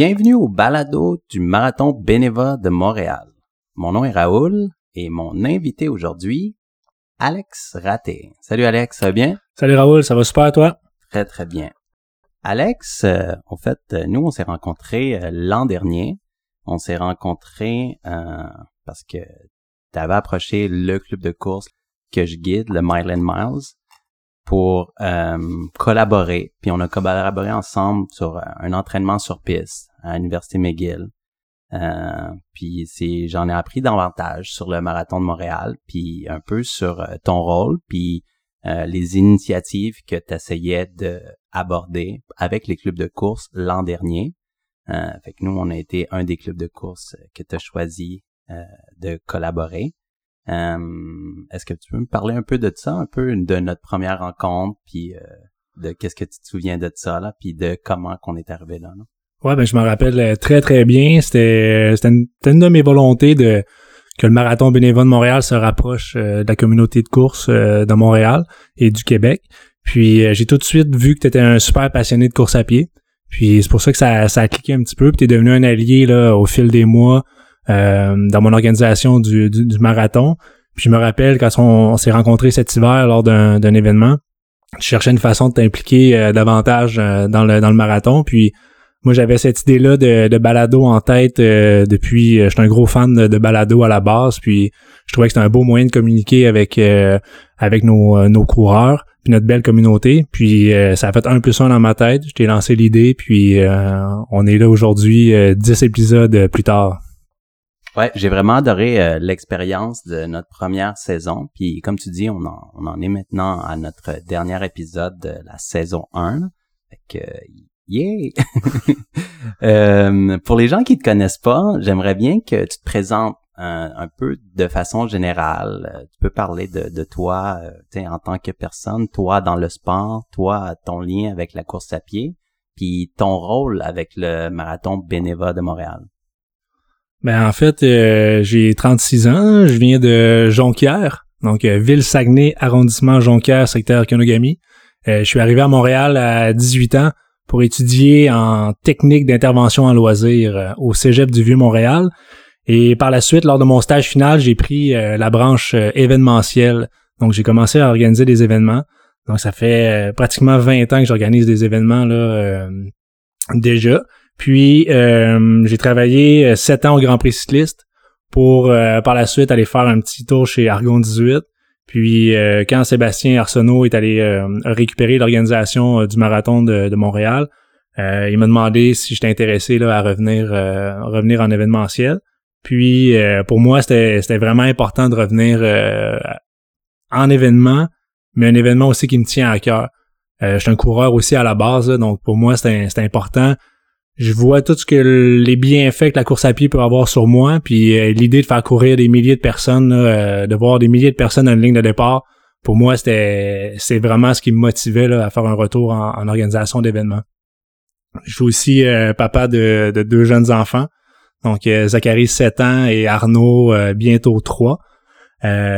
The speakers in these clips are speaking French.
Bienvenue au balado du Marathon Bénéva de Montréal. Mon nom est Raoul et mon invité aujourd'hui, Alex Raté. Salut Alex, ça va bien? Salut Raoul, ça va super toi? Très très bien. Alex, euh, en fait, euh, nous on s'est rencontrés euh, l'an dernier. On s'est rencontrés parce que tu avais approché le club de course que je guide, le Mile and Miles, pour collaborer. Puis on a collaboré ensemble sur un entraînement sur piste à l'université McGill. Euh, puis c'est j'en ai appris davantage sur le marathon de Montréal, puis un peu sur euh, ton rôle, puis euh, les initiatives que tu essayais de aborder avec les clubs de course l'an dernier. fait que nous, on a été un des clubs de course que tu as choisi de collaborer. Est-ce que tu peux me parler un peu de ça, un peu de notre première rencontre, puis de qu'est-ce que tu te souviens de ça, là, puis de comment qu'on est arrivé là? là? Ouais, ben je me rappelle euh, très très bien. C'était c'était une, une, de mes volontés de que le marathon bénévole de Montréal se rapproche euh, de la communauté de course euh, de Montréal et du Québec. Puis j'ai tout de suite vu que tu étais un super passionné de course à pied. Puis c'est pour ça que ça, ça a cliqué un petit peu. Puis t'es devenu un allié là au fil des mois dans mon organisation du, du, marathon. Puis je me rappelle quand on, s'est rencontrés cet hiver lors d'un événement, tu cherchais une façon de t'impliquer davantage dans le dans le marathon. Puis moi, j'avais cette idée-là de, de, balado en tête euh, depuis. Euh, J'étais un gros fan de, balado à la base, puis je trouvais que c'était un beau moyen de communiquer avec euh, avec nos, nos coureurs, puis notre belle communauté. Puis ça a fait un plus un dans ma tête. Je t'ai lancé l'idée, puis on est là aujourd'hui, dix épisodes plus tard. Ouais, j'ai vraiment adoré l'expérience de notre première saison. Puis comme tu dis, on en, on en est maintenant à notre dernier épisode de la saison 1. Fait que, Yeah! euh, pour les gens qui te connaissent pas, j'aimerais bien que tu te présentes un, un peu de façon générale. Euh, tu peux parler de, de toi euh, en tant que personne, toi dans le sport, toi ton lien avec la course à pied, puis ton rôle avec le marathon Bénéva de Montréal. Ben en fait, euh, j'ai 36 ans, je viens de Jonquière, donc ville Saguenay, arrondissement Jonquière, secteur Kenogami. je suis arrivé à Montréal à 18 ans pour étudier en technique d'intervention en loisirs euh, au Cégep du Vieux-Montréal. Et par la suite, lors de mon stage final, j'ai pris euh, la branche euh, événementielle. Donc, j'ai commencé à organiser des événements. Donc, ça fait pratiquement 20 ans que j'organise des événements là déjà. Puis, j'ai travaillé 7 ans au Grand Prix cycliste pour par la suite aller faire un petit tour chez Argon 18 puis euh, quand Sébastien Arsenault est allé euh, récupérer l'organisation euh, du marathon de, Montréal, il m'a demandé si j'étais intéressé là, à revenir revenir en événementiel. Puis pour moi, c'était vraiment important de revenir en événement, mais un événement aussi qui me tient à cœur. je suis un coureur aussi à la base, donc pour moi, c'était important je vois tout ce que les bienfaits que la course à pied peut avoir sur moi, puis euh, l'idée de faire courir des milliers de personnes, euh, de voir des milliers de personnes dans une ligne de départ, pour moi, c'était c'est vraiment ce qui me motivait à faire un retour en, organisation d'événements. Je suis aussi euh, papa de, deux jeunes enfants, donc Zachary 7 ans et Arnaud bientôt 3.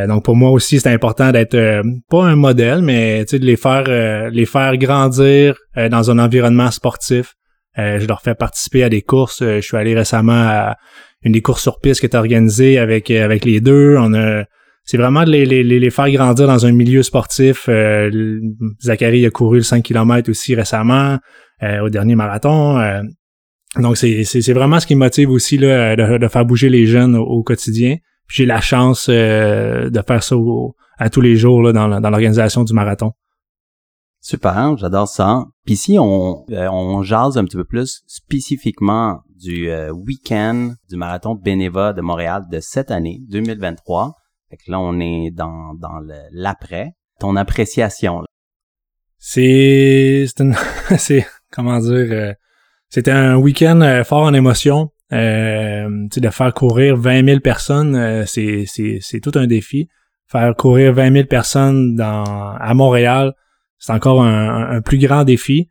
donc pour moi aussi, c'est important d'être pas un modèle, mais de les faire les faire grandir dans un environnement sportif, euh, je leur fais participer à des courses. Euh, je suis allé récemment à une des courses sur piste qui est organisée avec euh, avec les deux. On a c'est vraiment de les, les, les, faire grandir dans un milieu sportif. Zachary a couru le 5 km aussi récemment au dernier marathon. donc c'est, c'est, vraiment ce qui me motive aussi là, de, faire bouger les jeunes au, quotidien. J'ai la chance de faire ça à tous les jours là, dans, dans l'organisation du marathon. Super, j'adore ça. Puis si on, euh, on jase un petit peu plus spécifiquement du euh, week-end du marathon Bénéva de Montréal de cette année, 2023. Fait que là, on est dans, dans l'après. Ton appréciation. C'est... C'est. Comment dire... Euh, c'était un week-end fort en émotion. Euh, de faire courir 20 000 personnes, c'est, c'est, c'est tout un défi. Faire courir 20 000 personnes dans, à Montréal, c'est encore un, plus grand défi.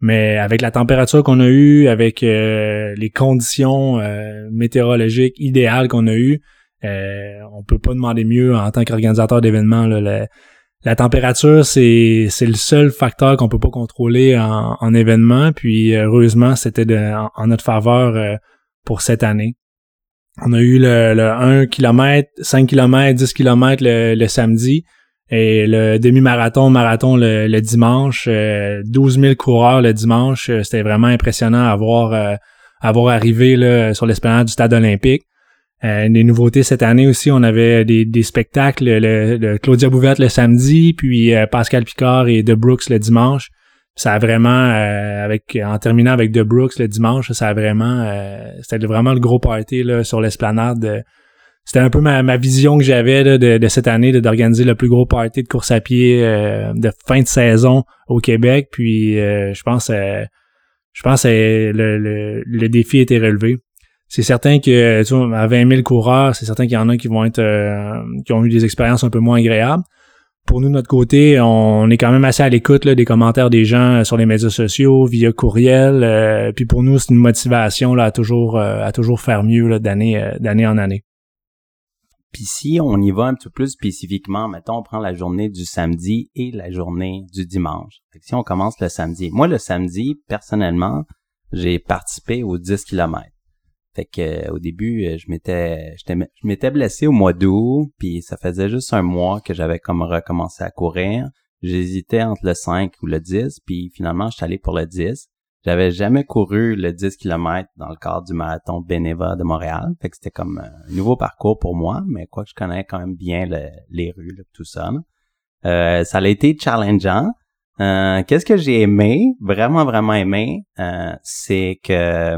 Mais avec la température qu'on a eue, avec euh, les conditions euh, météorologiques idéales qu'on a eues, euh, on peut pas demander mieux en tant qu'organisateur d'événements. la température, c'est, le seul facteur qu'on peut pas contrôler en, en événement. Puis heureusement, c'était en, notre faveur euh, pour cette année. On a eu le, le 1 km, 5 km, 10 km le, samedi et le demi-marathon, marathon le, dimanche. 12 euh, 000 coureurs le dimanche. C'était vraiment impressionnant à voir, euh, à voir arriver là, sur l'esplanade du stade olympique. Euh, des nouveautés cette année aussi, on avait des, des spectacles, le, Claudia Bouvette le samedi, puis euh, Pascal Picard et De Brooks le dimanche. Ça a vraiment, euh, avec en terminant avec De Brooks le dimanche, ça a vraiment, c'était vraiment le gros party là, sur l'esplanade. C'était un peu ma, vision que j'avais de, de, cette année, d'organiser le plus gros party de course à pied de fin de saison au Québec. Puis je pense, je pense le, le, le défi était relevé c'est certain que tu vois, à 20 000 coureurs, c'est certain qu'il y en a qui vont être euh, qui ont eu des expériences un peu moins agréables. Pour nous, de notre côté, on est quand même assez à l'écoute des commentaires des gens sur les médias sociaux, via courriel. Euh, puis pour nous, c'est une motivation là, à toujours euh, à toujours faire mieux d'année d'année en année. Puis si on y va un peu plus spécifiquement, mettons, on prend la journée du samedi et la journée du dimanche. si on commence le samedi, moi le samedi, personnellement, j'ai participé aux 10 kilomètres. Fait que euh, au début, euh, je m'étais je m'étais blessé au mois d'août, puis ça faisait juste un mois que j'avais comme recommencé à courir. J'hésitais entre le 5 ou le 10, puis finalement, je suis allé pour le 10. J'avais jamais couru le 10 km dans le cadre du marathon Beneva de Montréal. Fait que c'était comme un nouveau parcours pour moi, mais quoi que je connais quand même bien les rues, tout ça. Euh, ça a été challengeant. Qu'est-ce que j'ai aimé, vraiment, vraiment aimé, c'est que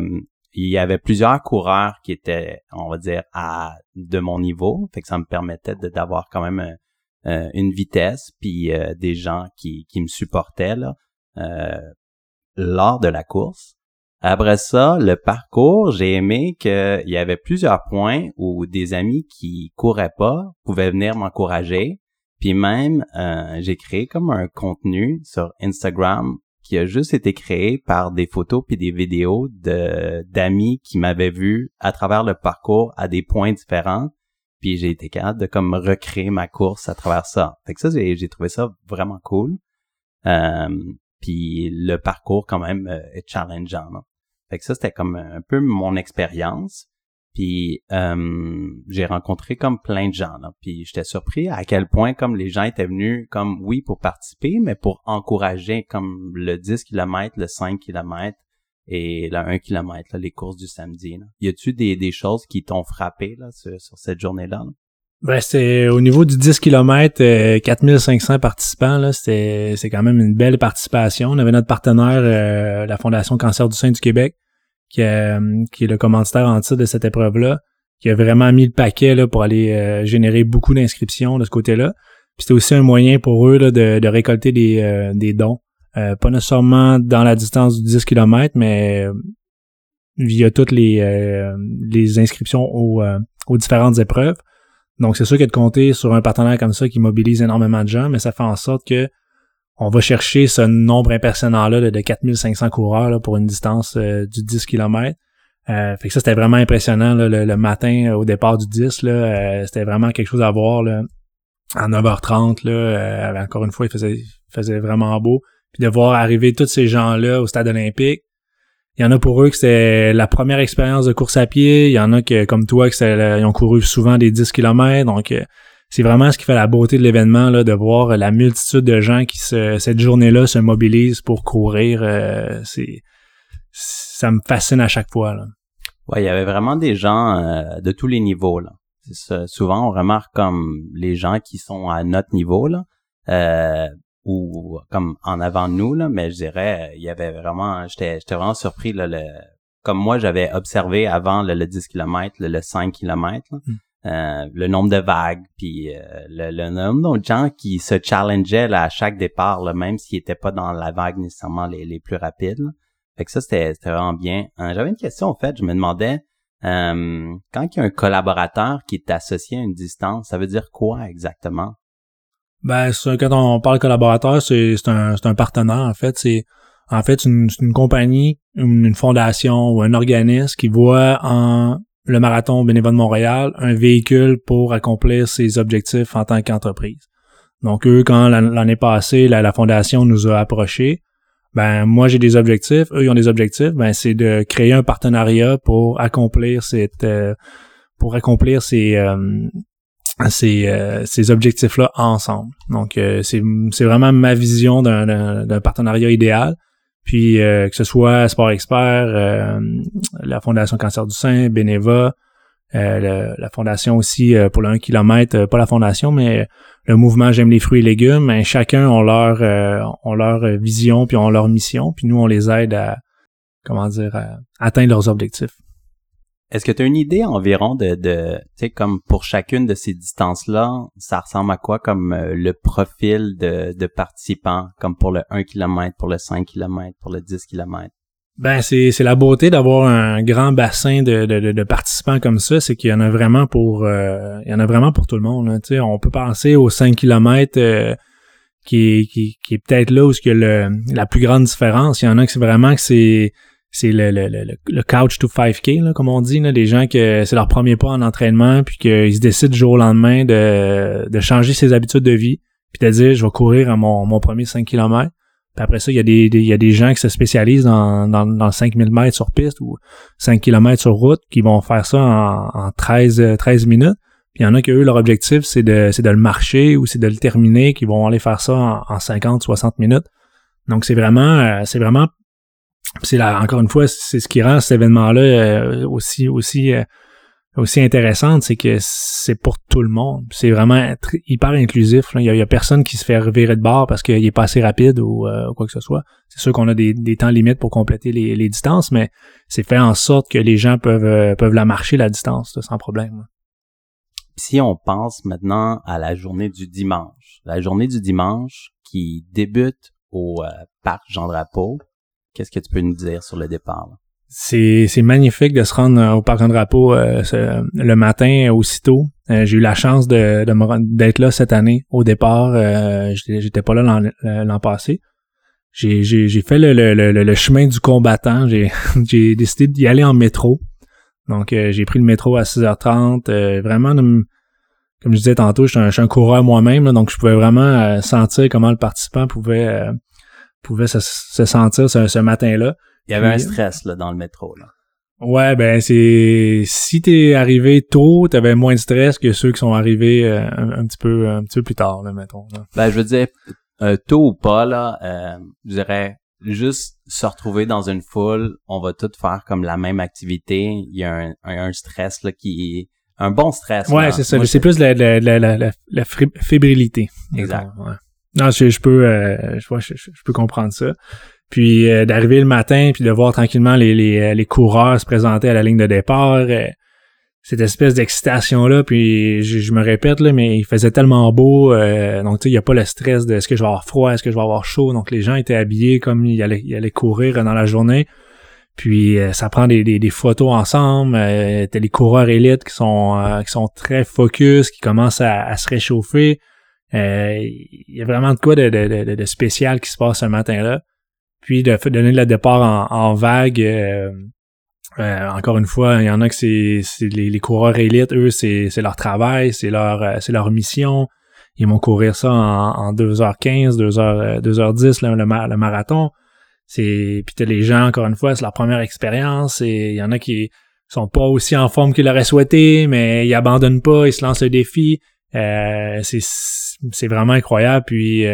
il y avait plusieurs coureurs qui étaient, on va dire, à de mon niveau, fait que ça me permettait d'avoir quand même euh, euh, une vitesse, puis euh, des gens qui, qui me supportaient là, lors de la course. Après ça, le parcours, j'ai aimé qu'il y avait plusieurs points où des amis qui couraient pas pouvaient venir m'encourager. Puis même, j'ai créé comme un contenu sur Instagram qui a juste été créé par des photos puis des vidéos de d'amis qui m'avaient vu à travers le parcours à des points différents puis j'ai été capable de comme recréer ma course à travers ça. Fait que ça j'ai trouvé ça vraiment cool. Euh, puis le parcours quand même euh, est challengeant. Fait que ça c'était comme un peu mon expérience. Puis euh, j'ai rencontré comme plein de gens. Là. Puis j'étais surpris à quel point comme les gens étaient venus comme oui pour participer, mais pour encourager comme le 10 km, le 5 km et le 1 km, les courses du samedi. Là. Y a-tu des, des choses qui t'ont frappé là, sur, cette journée-là? Ben, c'est au niveau du 10 km, 4500 participants, là, c'est quand même une belle participation. On avait notre partenaire, euh, la Fondation Cancer du Sein du Québec, qui, qui est le commanditaire en titre de cette épreuve-là, qui a vraiment mis le paquet là, pour aller euh, générer beaucoup d'inscriptions de ce côté-là. Puis c'était aussi un moyen pour eux là, de, de récolter des, euh, des dons. Euh, pas nécessairement dans la distance du 10 km, mais via toutes les, les inscriptions aux, aux différentes épreuves. Donc c'est sûr que de compter sur un partenaire comme ça qui mobilise énormément de gens, mais ça fait en sorte que on va chercher ce nombre impressionnant-là de 4500 coureurs là, pour une distance euh, du 10 km. Euh, fait que ça, c'était vraiment impressionnant le, matin euh, au départ du 10. Là, c'était vraiment quelque chose à voir là, à 9h30. Là, encore une fois, il faisait, faisait vraiment beau. Puis de voir arriver tous ces gens-là au stade olympique. Il y en a pour eux que c'était la première expérience de course à pied. Il y en a que, comme toi, que ils ont couru souvent des 10 km. Donc, c'est vraiment ce qui fait la beauté de l'événement, là, de voir la multitude de gens qui se, cette journée-là se mobilisent pour courir. Euh, c'est, ça me fascine à chaque fois. Là. Ouais, il y avait vraiment des gens euh, de tous les niveaux. Souvent, on remarque comme les gens qui sont à notre niveau là, euh, ou comme en avant de nous là, mais je dirais, il y avait vraiment, j'étais, j'étais vraiment surpris là, le, comme moi j'avais observé avant le, 10 km, le, 5 km. Là, hmm. Euh, le nombre de vagues, puis euh, le, nombre de gens qui se challengeaient à chaque départ, là, même s'ils n'étaient pas dans la vague nécessairement les, les plus rapides. Fait que ça, c'était vraiment bien. Euh, j'avais une question, en fait, je me demandais, quand il y a un collaborateur qui est associé à une distance, ça veut dire quoi exactement? Ben, quand on parle collaborateur, c'est un, un partenaire, en fait. C'est en fait une, une compagnie, une, une fondation ou un organisme qui voit en le marathon bénévole de Montréal un véhicule pour accomplir ses objectifs en tant qu'entreprise. Donc eux, quand l'année passée, la, la, fondation nous a approchés, ben moi j'ai des objectifs, eux ils ont des objectifs, ben c'est de créer un partenariat pour accomplir cette euh, pour accomplir ces euh, ces, euh, ces objectifs-là ensemble. Donc c'est c'est vraiment ma vision d'un partenariat idéal. Puis que ce soit Sport Expert, la Fondation Cancer du Sein, Beneva, la fondation aussi pour le 1 km, pas la fondation, mais le mouvement J'aime les fruits et légumes, mais chacun ont leur euh, ont leur vision puis ont leur mission, puis nous on les aide à comment dire à atteindre leurs objectifs. Est-ce que tu as une idée environ de, de tu sais, comme pour chacune de ces distances-là, ça ressemble à quoi comme euh, le profil de, de participants, comme pour le 1 km, pour le 5 km, pour le 10 km? Ben c'est la beauté d'avoir un grand bassin de, de, de, participants comme ça, c'est qu'il y en a vraiment pour euh, il y en a vraiment pour tout le monde. Tu sais, on peut penser aux 5 km euh, qui, qui, qui est peut-être là où il y le, la plus grande différence. Il y en a que c'est vraiment que c'est c'est le, le, le, le, couch to 5K, là, comme on dit, là, des gens que c'est leur premier pas en entraînement, puis qu'ils se décident jour au lendemain de, de changer ses habitudes de vie, puis de dire je vais courir à mon, mon premier 5 km après ça, il y, a des, il y a des gens qui se spécialisent dans, dans, dans 5000 mètres sur piste ou 5 km sur route qui vont faire ça en, en 13, 13 minutes. Puis il y en a qui, eux, leur objectif, c'est de, c'est de le marcher ou c'est de le terminer, qui vont aller faire ça en, en 50, 60 minutes. Donc c'est vraiment, euh, c'est vraiment, c'est là, encore une fois, c'est ce qui rend cet événement-là euh, aussi, aussi euh, aussi intéressante, c'est que c'est pour tout le monde. C'est vraiment hyper inclusif. Il y, a, personne qui se fait revirer de bord parce qu'il est pas assez rapide ou, euh, quoi que ce soit. C'est sûr qu'on a des, temps limites pour compléter les, distances, mais c'est fait en sorte que les gens peuvent, euh, peuvent la marcher la distance sans problème. Si on pense maintenant à la journée du dimanche, la journée du dimanche qui débute au euh, parc Jean Drapeau, qu'est-ce que tu peux nous dire sur le départ? c'est c'est magnifique de se rendre euh, au parc Drapeau euh, le matin aussitôt. Euh, j'ai eu la chance de, d'être là cette année au départ. j'étais, pas là l'an, passé. J'ai, j'ai, j'ai fait le, le, le, chemin du combattant. J'ai, j'ai décidé d'y aller en métro. Donc j'ai pris le métro à 6h30. vraiment, comme je disais tantôt, je suis un, coureur moi-même, donc je pouvais vraiment sentir comment le participant pouvait pouvait se, sentir ce matin-là. Il y avait un stress là, dans le métro. Là. Ouais, ben c'est si t'es arrivé tôt, t'avais moins de stress que ceux qui sont arrivés euh, un, petit peu un petit peu plus tard, là, mettons. Ben je veux dire euh, tôt ou pas là, euh, je dirais juste se retrouver dans une foule, on va tous faire comme la même activité. Il y a un, un, stress là qui un bon stress. Ouais, c'est ça. C'est plus la, la, la, la, la fébrilité. Exact. Non, je, je peux euh, je, je, je, peux comprendre ça. Puis euh, d'arriver le matin, puis de voir tranquillement les, les, euh, les, coureurs se présenter à la ligne de départ, euh, cette espèce d'excitation-là, puis je, me répète, là, mais il faisait tellement beau, donc tu sais, il n'y a pas le stress de est-ce que je vais avoir froid, est-ce que je vais avoir chaud, donc les gens étaient habillés comme ils allaient, ils allaient courir dans la journée. Puis ça prend des, des, photos ensemble. Euh, t'as les coureurs élites qui sont qui sont très focus, qui commencent à, à se réchauffer. Il y a vraiment de quoi de, de, de, spécial qui se passe ce matin-là puis de donner le départ en, en vague. Euh, euh, encore une fois, il y en a que c'est les, les, coureurs élites, eux, c'est leur travail, c'est leur euh, c'est leur mission. Ils vont courir ça en, en 2h15, 2h, 2h10, le, le marathon. Puis t'as les gens, encore une fois, c'est leur première expérience. Et il y en a qui sont pas aussi en forme qu'ils l'auraient souhaité, mais ils abandonnent pas, ils se lancent le défi. Euh, c'est vraiment incroyable. Puis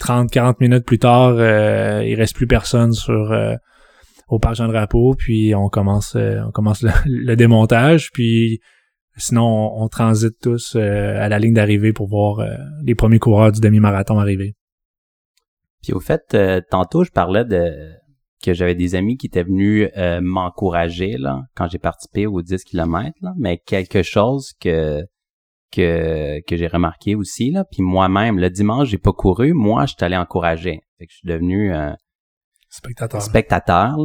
30-40 minutes plus tard, euh, il reste plus personne sur euh, au parc Jean Drapeau, puis on commence euh, on commence le, démontage, puis sinon on, transite tous à la ligne d'arrivée pour voir les premiers coureurs du demi-marathon arriver. Puis au fait, tantôt je parlais de que j'avais des amis qui étaient venus m'encourager là quand j'ai participé aux 10 km là, mais quelque chose que que, que j'ai remarqué aussi là. Puis moi-même, le dimanche, j'ai pas couru. Moi, je suis allé encourager. Fait que je suis devenu euh, spectateur, spectateur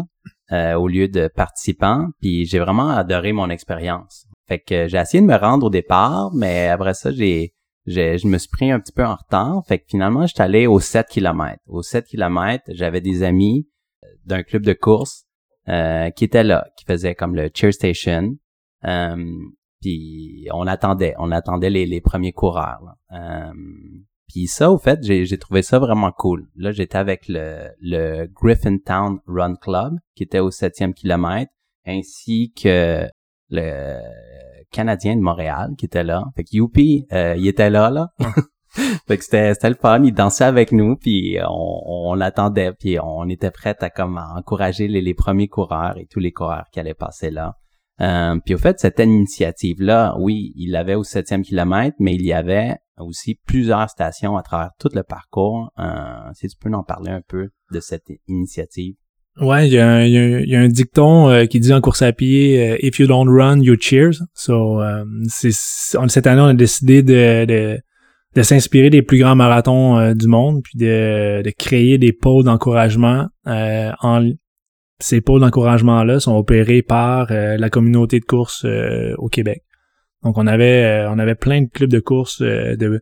euh, au lieu de participant. Puis j'ai vraiment adoré mon expérience. Fait que j'ai essayé de me rendre au départ, mais après ça, j'ai, j'ai je me suis pris un petit peu en retard. Fait que finalement, je suis allé aux 7 km. Aux 7 km, j'avais des amis euh, d'un club de course euh, qui étaient là, qui faisaient comme le cheer station. Euh, puis on attendait, on attendait les, les premiers coureurs. Euh, Puis ça, au fait, j'ai trouvé ça vraiment cool. Là, j'étais avec le, le Griffintown Run Club, qui était au septième kilomètre, ainsi que le Canadien de Montréal, qui était là. Fait que Youpi, euh, il était là, là. fait que c'était, c'était le fun. Il dansait avec nous, puis on, on l'attendait, puis on était prêts à comme encourager les, les premiers coureurs et tous les coureurs qui allaient passer là. Euh, puis au fait, cette initiative-là, oui, il l'avait au septième kilomètre, mais il y avait aussi plusieurs stations à travers tout le parcours. Euh, si tu peux en parler un peu de cette initiative. Ouais, il y, a, y, a, un dicton euh, qui dit en course à pied euh, If you don't run, you cheers. So, euh, c'est, cette année, on a décidé de, de, de s'inspirer des plus grands marathons du monde, puis de, de créer des pôles d'encouragement en, ces pôles d'encouragement-là sont opérés par euh, la communauté de course euh, au Québec. Donc on avait euh, on avait plein de clubs de course de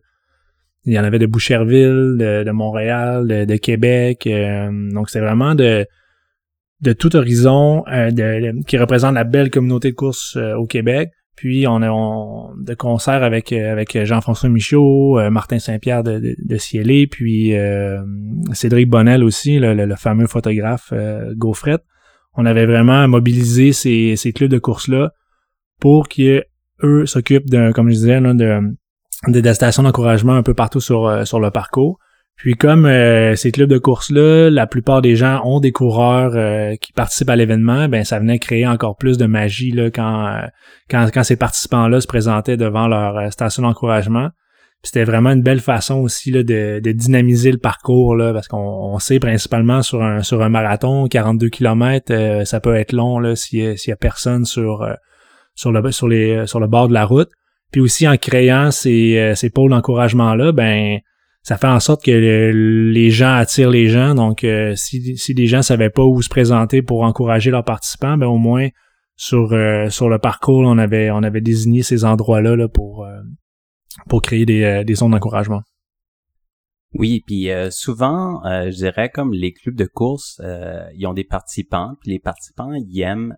il y en avait de Boucherville, de, Montréal, de, Québec. donc c'est vraiment de de tout horizon qui représente la belle communauté de course au Québec. Puis on a de concert avec avec Jean-François Michaud, Martin Saint-Pierre de, de, puis Cédric Bonnel aussi, le, fameux photographe Gaufrette on avait vraiment mobilisé ces, ces clubs de course-là pour qu'eux s'occupent d'un, comme je disais, là, de, de, stations d'encouragement un peu partout sur, euh, sur le parcours. Puis comme euh, ces clubs de course-là, la plupart des gens ont des coureurs euh, qui participent à l'événement, ben ça venait créer encore plus de magie là, quand, quand, quand ces participants-là se présentaient devant leur station d'encouragement. C'était vraiment une belle façon aussi là, de, dynamiser le parcours là, parce qu'on sait principalement sur un sur un marathon 42 km euh, ça peut être long s'il y, a personne sur euh, sur le sur les sur le bord de la route. Puis aussi en créant ces euh, ces pôles d'encouragement là ben ça fait en sorte que les gens attirent les gens donc si si des gens savaient pas où se présenter pour encourager leurs participants ben au moins sur sur le parcours on avait on avait désigné ces endroits là, pour pour créer des, euh, des zones d'encouragement. Oui, puis euh, souvent, euh, je dirais comme les clubs de course, ils ont des participants, puis les participants, ils aiment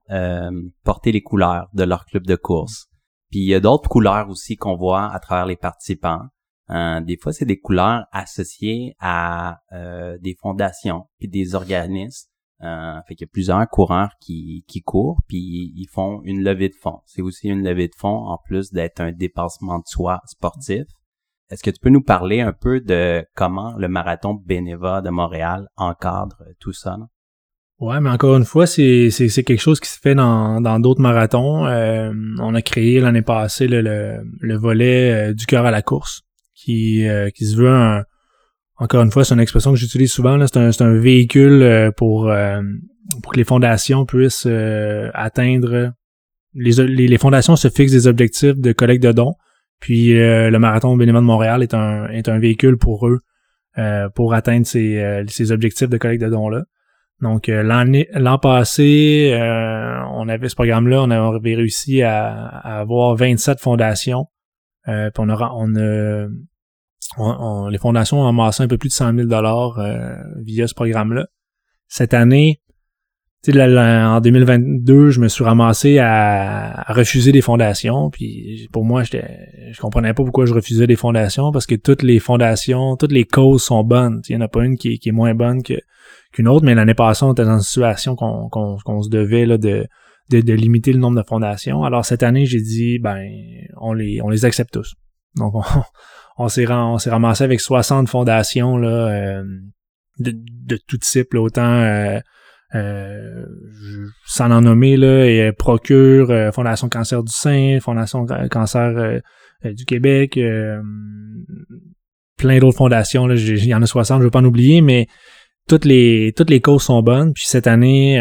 porter les couleurs de leur club de course. Puis il y a d'autres couleurs aussi qu'on voit à travers les participants. Des fois, c'est des couleurs associées à des fondations puis des organismes euh, fait qu'il y a plusieurs coureurs qui, qui courent, puis ils font une levée de fond. C'est aussi une levée de fond en plus d'être un dépassement de soi sportif. Est-ce que tu peux nous parler un peu de comment le marathon Bénéva de Montréal encadre tout ça? Ouais, mais encore une fois, c'est, c'est, quelque chose qui se fait dans, dans d'autres marathons. Euh, on a créé l'année passée le, le, volet euh, du cœur à la course, qui, qui se veut un, encore une fois, c'est une expression que j'utilise souvent. C'est un, un, véhicule euh, pour, euh, pour que les fondations puissent euh, atteindre. Les, les, fondations se fixent des objectifs de collecte de dons. Puis le marathon bénévole de Montréal est un, est un véhicule pour eux pour atteindre ces, ces objectifs de collecte de dons-là. Donc l'an passé, on avait ce programme-là, on avait réussi à, avoir 27 fondations. puis on on a les fondations ont amassé un peu plus de 100 000 dollars euh, via ce programme-là. Cette année, en 2022, je me suis ramassé à, refuser des fondations. Puis pour moi, je comprenais pas pourquoi je refusais des fondations parce que toutes les fondations, toutes les causes sont bonnes. Il n'y en a pas une qui, est moins bonne qu'une autre. Mais l'année passée, on était dans une situation qu'on se devait là, de, de, limiter le nombre de fondations. Alors cette année, j'ai dit ben on les on les accepte tous. Donc on, on s'est ramassé avec 60 fondations là euh, de, de tout type autant euh, euh, sans en nommer là et Procure euh, Fondation Cancer du sein Fondation Cancer du Québec plein d'autres fondations là il y en a 60 je veux pas en oublier mais toutes les toutes les causes sont bonnes. Puis cette année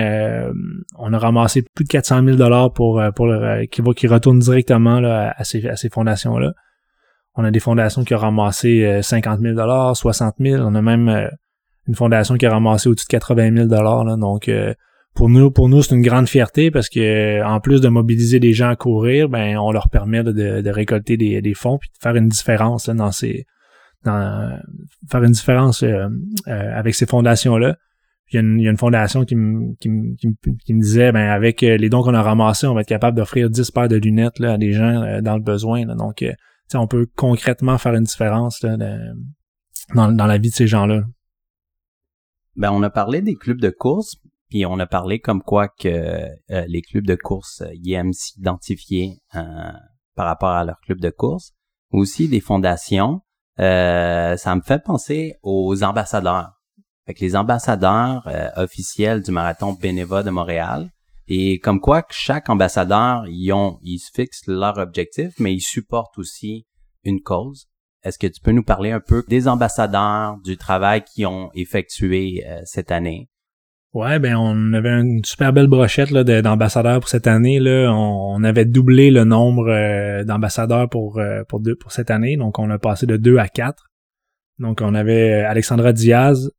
on a ramassé plus de 400 000 dollars pour pour le, qui qui retourne directement là, à ces à ces fondations là on a des fondations qui ont ramassé 50 000 60 000 On a même euh, une fondation qui a ramassé au-dessus de 80 000 là. Donc, euh, pour nous, pour nous, c'est une grande fierté parce que en plus de mobiliser des gens à courir, ben, on leur permet de, récolter des, fonds puis de faire une différence dans ces, dans, faire une différence euh, avec ces fondations-là. Il y, a une, fondation qui me, qui, qui, me disait, ben avec les dons qu'on a ramassés, on va être capable d'offrir 10 paires de lunettes là, à des gens dans le besoin. Donc, on peut concrètement faire une différence dans, dans la vie de ces gens-là. Ben, on a parlé des clubs de course, puis on a parlé comme quoi que euh, les clubs de course ils aiment s'identifier par rapport à leur club de course. Aussi des fondations. ça me fait penser aux ambassadeurs. Fait les ambassadeurs officiels du marathon Bénéva de Montréal, et comme quoi chaque ambassadeur, ils ont, ils se fixent leur objectif, mais ils supportent aussi une cause. Est-ce que tu peux nous parler un peu des ambassadeurs, du travail qu'ils ont effectué euh, cette année? Ouais, ben on avait une super belle brochette d'ambassadeurs pour cette année. Là. On, avait doublé le nombre euh, d'ambassadeurs pour, euh, pour, pour cette année. Donc on a passé de 2 à 4. Donc on avait Alexandra Diaz,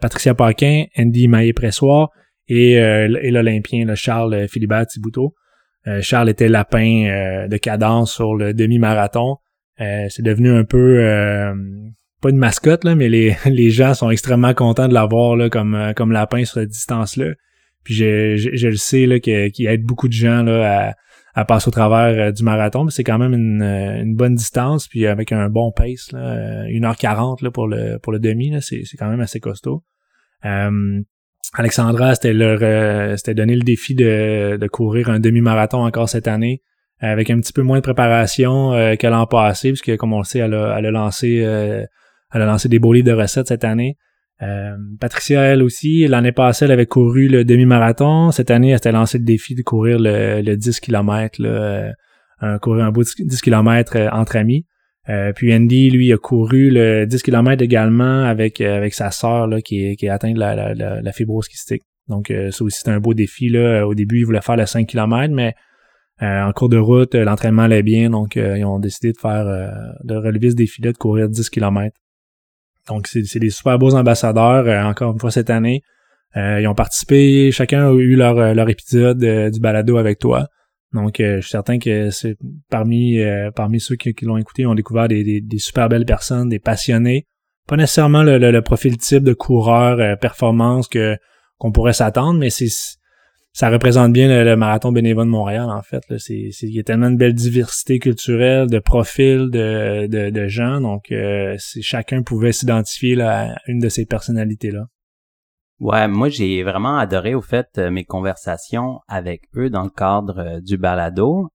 Patricia Paquin, Andy Maillé-Pressoir, et, euh, et l'Olympien, le Charles Philibert Thibouteau. Euh, Charles était lapin euh, de cadence sur le demi-marathon. c'est devenu un peu pas une mascotte là, mais les, les gens sont extrêmement contents de l'avoir là comme comme lapin sur cette distance là. Puis je, je, le sais là qu'il aide beaucoup de gens là à, à passer au travers du marathon, mais c'est quand même une, une, bonne distance puis avec un bon pace là, 1h40 là pour le pour le demi là, c'est c'est quand même assez costaud. Alexandra, c'était leur euh, donné le défi de, de courir un demi-marathon encore cette année avec un petit peu moins de préparation euh, que l'an passé, puisque comme on le sait, elle a, elle a lancé euh, elle a lancé des beaux livres de recettes cette année. Patricia, elle aussi, l'année passée, elle avait couru le demi-marathon. Cette année, elle s'était lancé le défi de courir le, le 10 km, là, courir un beau 10 km entre amis. Euh, puis Andy, lui, a couru le 10 km également avec euh, avec sa sœur qui, qui est atteinte de la, la, la, fibrose kystique. Donc euh, ça aussi, c'est un beau défi. Là. Au début, il voulait faire le 5 km, mais en cours de route, l'entraînement allait bien, donc ils ont décidé de faire de relever ce défi-là, de courir 10 km. Donc c'est des super beaux ambassadeurs, encore une fois cette année. ils ont participé, chacun a eu leur, leur épisode du balado avec toi. Donc, euh, je suis certain que c'est parmi euh, parmi ceux qui, l'ont écouté, ont découvert des, des, super belles personnes, des passionnés. Pas nécessairement le, le, profil type de coureur euh, performance que qu'on pourrait s'attendre, mais c'est ça représente bien le, marathon bénévole de Montréal en fait. C'est il y a tellement de belle diversité culturelle, de profils, de, de, de gens, donc chacun pouvait s'identifier à une de ces personnalités là. Ouais, moi j'ai vraiment adoré au fait euh, mes conversations avec eux dans le cadre euh, du balado.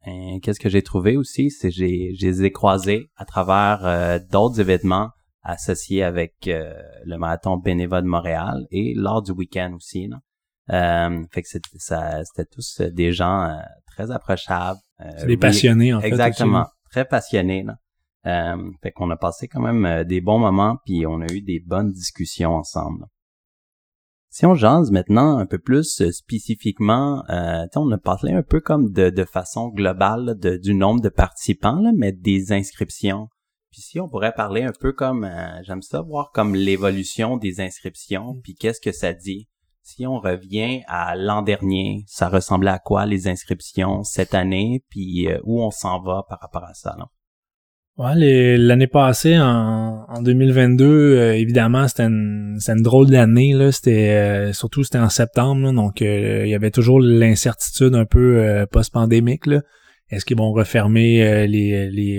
Qu'est-ce que j'ai trouvé aussi, c'est j'ai je les ai croisés à travers euh, d'autres événements associés avec le marathon bénévole de Montréal et lors du week-end aussi. fait que c'était ça, c'était tous des gens très approchables. c'est des passionnés en fait. Exactement, très passionnés. Là. fait qu'on a passé quand même des bons moments puis on a eu des bonnes discussions ensemble. Si on jase maintenant un peu plus euh, spécifiquement, euh, on a parlé un peu comme de, de façon globale du nombre de participants, là, mais des inscriptions. Puis si on pourrait parler un peu comme, euh, j'aime ça voir comme l'évolution des inscriptions, puis qu'est-ce que ça dit. Si on revient à l'an dernier, ça ressemblait à quoi les inscriptions cette année, puis où on s'en va par rapport à ça. Là? Ouais, l'année passée, en, en 2022, euh, évidemment, c'était une, drôle d'année. Là, c'était euh, surtout c'était en septembre, donc euh, il y avait toujours l'incertitude un peu post-pandémique. Est-ce qu'ils vont refermer les, les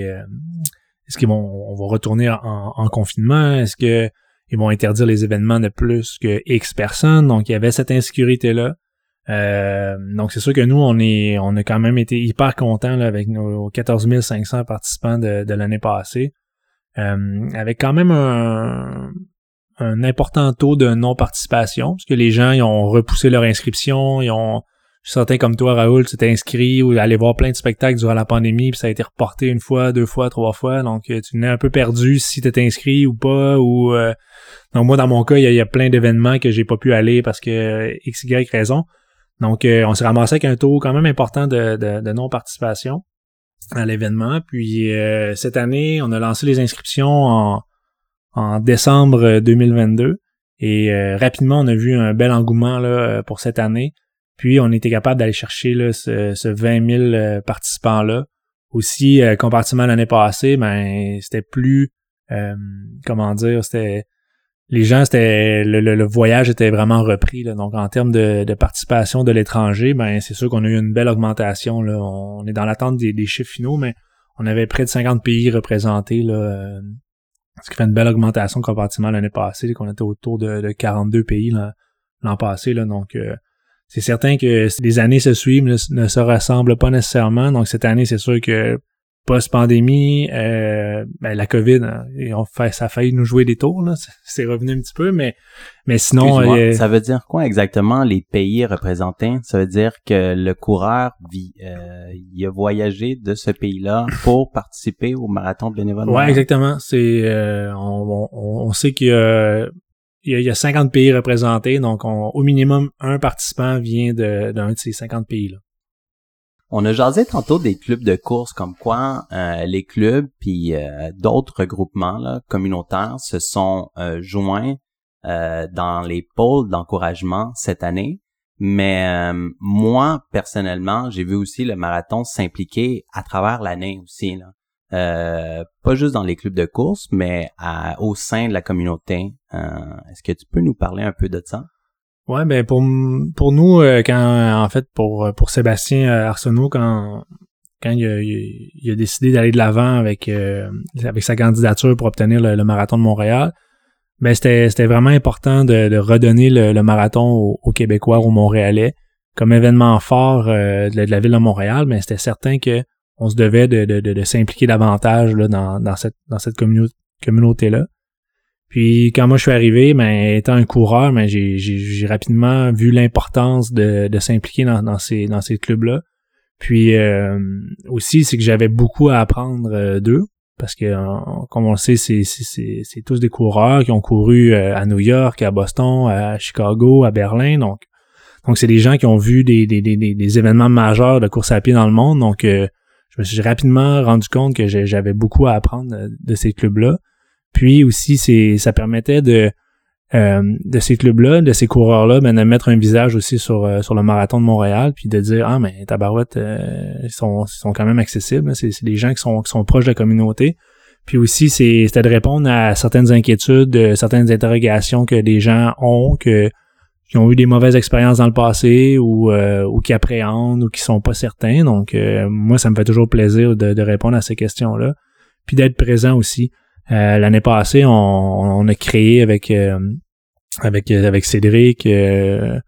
est-ce qu'ils vont on va retourner en, en confinement? Est-ce que ils vont interdire les événements de plus que X personnes? Donc il y avait cette insécurité là. Euh, donc c'est sûr que nous, on est on a quand même été hyper contents avec nos 14 500 participants de, l'année passée. Euh, avec quand même un, un important taux de non-participation, parce que les gens ils ont repoussé leur inscription, ils ont sentais comme toi, Raoul, tu t'es inscrit ou allé voir plein de spectacles durant la pandémie, puis ça a été reporté une fois, deux fois, trois fois. Donc, euh, tu venais un peu perdu si t'étais inscrit ou pas. Ou donc moi, dans mon cas, il y, a, plein d'événements que j'ai pas pu aller parce que x, y raison. Donc, euh, on s'est ramassé avec un taux quand même important de, de, non-participation à l'événement. Puis euh, cette année, on a lancé les inscriptions en, en décembre 2022. Et euh, rapidement, on a vu un bel engouement là, pour cette année. Puis on était capable d'aller chercher là, ce, ce 20 000 participants-là. Aussi, comparativement à l'année passée, ben c'était plus comment dire, c'était les gens, c'était le, voyage était vraiment repris. Là. Donc, en termes de, participation de l'étranger, ben c'est sûr qu'on a eu une belle augmentation. Là. On est dans l'attente des, chiffres finaux, mais on avait près de 50 pays représentés là, euh, Ce qui fait une belle augmentation comparativement l'année passée, qu'on était autour de, 42 pays l'an passé. Là, donc, euh, c'est certain que les années se suivent, ne, ne, se ressemblent pas nécessairement. Donc, cette année, c'est sûr que post-pandémie, euh, ben, la COVID, hein, on fait, ça a failli nous jouer des tours, là. C'est revenu un petit peu, mais, mais sinon... Euh, ça veut dire quoi exactement, les pays représentés? Ça veut dire que le coureur, vit, euh, il a voyagé de ce pays-là pour participer au marathon de bénévoles? Ouais, exactement. C'est, euh, on, on, sait qu'il y a il y, a, 50 pays représentés, donc au minimum un participant vient d'un de, de, ces 50 pays-là. On a jasé tantôt des clubs de course comme quoi euh, les clubs puis euh, d'autres groupements là, communautaires se sont euh, joints dans les pôles d'encouragement cette année. Mais moi, personnellement, j'ai vu aussi le marathon s'impliquer à travers l'année aussi. Là. pas juste dans les clubs de course, mais au sein de la communauté. Est-ce que tu peux nous parler un peu de ça? Ouais, ben pour pour nous, euh, quand en fait pour pour Sébastien euh, Arsenault, quand quand il a, il a décidé d'aller de l'avant avec euh, avec sa candidature pour obtenir le, marathon de Montréal, ben c'était c'était vraiment important de, de redonner le, marathon aux, Québécois, aux Montréalais, comme événement fort de, la ville de Montréal. Mais ben, c'était certain que on se devait de, de, de, s'impliquer davantage là, dans, dans cette dans cette communauté là. Puis quand moi je suis arrivé, ben étant un coureur, ben j'ai rapidement vu l'importance de, de s'impliquer dans, dans, ces dans ces clubs-là. Puis euh, aussi, c'est que j'avais beaucoup à apprendre euh, d'eux. Parce que, comme on le sait, c'est, c'est, tous des coureurs qui ont couru euh, à New York, à Boston, à Chicago, à Berlin. Donc, donc c'est des gens qui ont vu des, des, des, des, événements majeurs de course à pied dans le monde. Donc, je me suis rapidement rendu compte que j'avais beaucoup à apprendre de ces clubs-là. Puis aussi, c'est ça permettait de euh, de ces clubs-là, de ces coureurs-là, ben, de mettre un visage aussi sur euh, sur le marathon de Montréal, puis de dire ah mais tabarouette, euh, ils sont sont quand même accessibles, c'est des gens qui sont qui sont proches de la communauté. Puis aussi, c'était de répondre à certaines inquiétudes, certaines interrogations que des gens ont, que qui ont eu des mauvaises expériences dans le passé ou ou qui appréhendent ou qui sont pas certains. Donc moi, ça me fait toujours plaisir de, de répondre à ces questions-là, puis d'être présent aussi. Euh, l'année passée, on, a créé avec euh, avec avec Cédric, euh,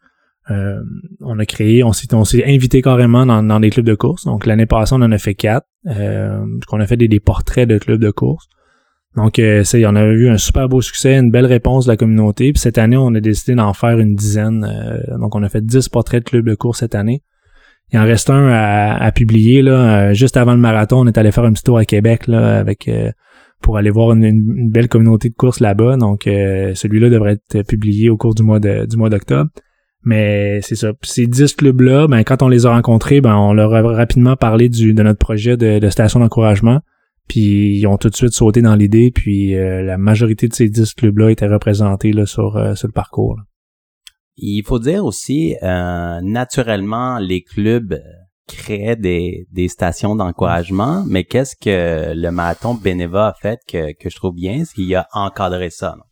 on a créé, on s'est on invité carrément dans, dans des clubs de course. Donc l'année passée, on en a fait quatre. on a fait des, portraits de clubs de course. Donc c'est, on a eu un super beau succès, une belle réponse de la communauté. Puis cette année, on a décidé d'en faire une dizaine. donc on a fait dix portraits de clubs de course cette année. Il en reste un à, à publier là. juste avant le marathon, on est allé faire un petit tour à Québec là avec pour aller voir une, belle communauté de courses là-bas. Donc euh, celui-là devrait être publié au cours du mois de, du mois d'octobre. Mais c'est ça. Ces 10 clubs-là, ben, quand on les a rencontrés, ben, on leur a rapidement parlé du, de notre projet de, station d'encouragement. Puis ils ont tout de suite sauté dans l'idée. Puis euh, la majorité de ces 10 clubs-là étaient représentés là, sur, euh, sur le parcours. Il faut dire aussi, naturellement, les clubs créait des, des stations d'encouragement, mais qu'est-ce que le marathon Beneva a fait que, que je trouve bien, c'est qu'il a encadré ça. Non?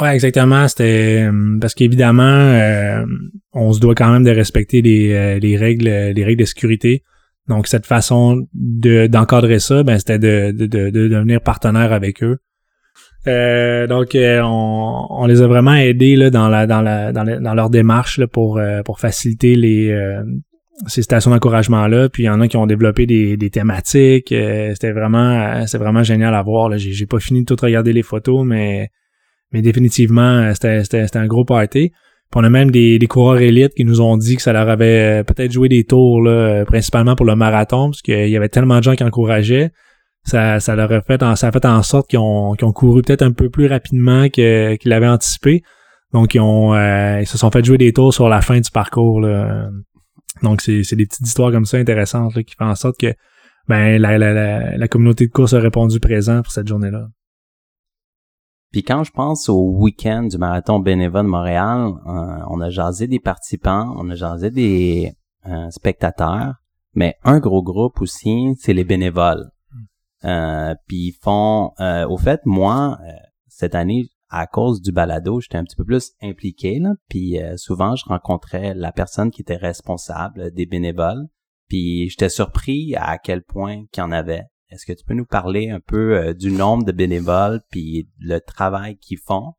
Ouais, exactement. C'était euh, parce qu'évidemment, euh, on se doit quand même de respecter les, euh, les règles, les règles de sécurité. Donc cette façon de d'encadrer ça, ben c'était de, de, de, devenir partenaire avec eux. donc on, on les a vraiment aidés là dans la dans la dans, dans leur démarche là, pour pour faciliter les ces stations d'encouragement là puis il y en a qui ont développé des, des thématiques euh, c'était vraiment euh, c'est vraiment génial à voir là. J'ai, j'ai pas fini de tout regarder les photos mais mais définitivement euh, c'était, c'était, un gros party. Puis on a même des, des coureurs élites qui nous ont dit que ça leur avait peut-être joué des tours là, principalement pour le marathon parce qu'il y avait tellement de gens qui encourageaient. Ça, ça leur a fait en, ça a fait en sorte qu'ils ont, qu'ils ont couru peut-être un peu plus rapidement que, qu'ils l'avaient anticipé. Donc ils ont ils se sont fait jouer des tours sur la fin du parcours là. Donc, c'est, des petites histoires comme ça intéressantes qui font en sorte que ben la, la, la, communauté de course a répondu présent pour cette journée-là. Puis quand je pense au week-end du marathon bénévole de Montréal, euh, on a jasé des participants, on a jasé des euh, spectateurs, mais un gros groupe aussi, c'est les bénévoles. Hmm. Euh, puis ils font, au fait, moi, cette année, à cause du balado, j'étais un petit peu plus impliqué, là, puis euh, souvent je rencontrais la personne qui était responsable des bénévoles, puis j'étais surpris à quel point qu'il y en avait. est-ce que tu peux nous parler un peu du nombre de bénévoles puis le travail qu'ils font?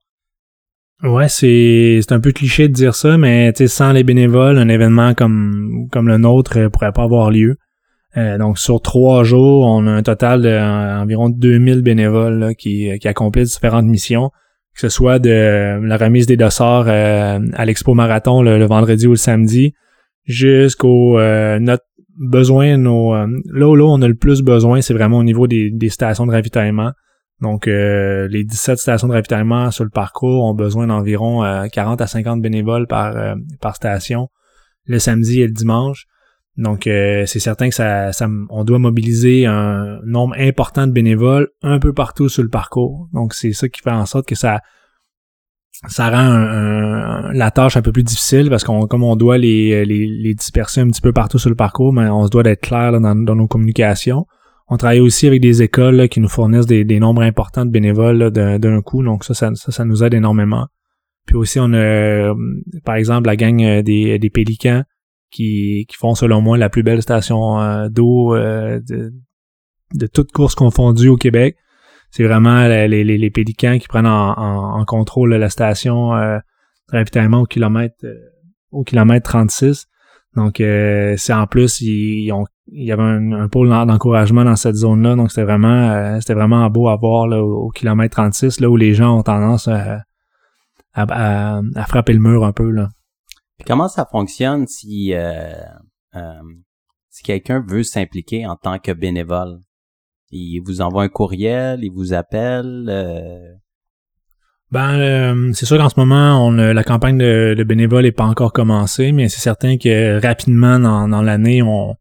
Ouais, c'est un peu cliché de dire ça, mais sans les bénévoles, un événement comme comme le nôtre pourrait pas avoir lieu. Euh, donc sur trois jours, on a un total d'environ 2000 bénévoles qui, qui accomplissent différentes missions, que ce soit de la remise des dossards euh, à l'expo marathon le, vendredi ou le samedi, jusqu'au euh, notre besoin, nos, là où là on a le plus besoin, c'est vraiment au niveau des, des stations de ravitaillement. Donc les 17 stations de ravitaillement sur le parcours ont besoin d'environ 40 à 50 bénévoles par, par station le samedi et le dimanche. Donc, euh, c'est certain que ça, on doit mobiliser un nombre important de bénévoles un peu partout sur le parcours. Donc, c'est ça qui fait en sorte que ça, ça rend la tâche un peu plus difficile parce qu'on, comme on doit les, les, disperser un petit peu partout sur le parcours, mais on se doit d'être clair dans, nos communications. On travaille aussi avec des écoles qui nous fournissent des, nombres importants de bénévoles d'un coup. Donc, ça, ça, ça, nous aide énormément. Puis aussi, on a, euh, par exemple, la gang euh, des, des Pélicans qui, qui font selon moi la plus belle station euh, d'eau euh, de, de toutes courses confondues au Québec. C'est vraiment les, les, les, qui prennent en, en, contrôle la station euh, ravitaillement au kilomètre euh, au kilomètre 36. Donc c'est en plus ils, ont, il y avait un, pôle d'encouragement dans cette zone-là, donc c'était vraiment c'était vraiment beau à voir là, au, kilomètre 36 là où les gens ont tendance à, à, à frapper le mur un peu là comment ça fonctionne si euh, euh, si quelqu'un veut s'impliquer en tant que bénévole? Il vous envoie un courriel, il vous appelle. Euh? Ben, c'est sûr qu'en ce moment, la campagne de, bénévoles n'est pas encore commencée, mais c'est certain que rapidement dans, l'année, on,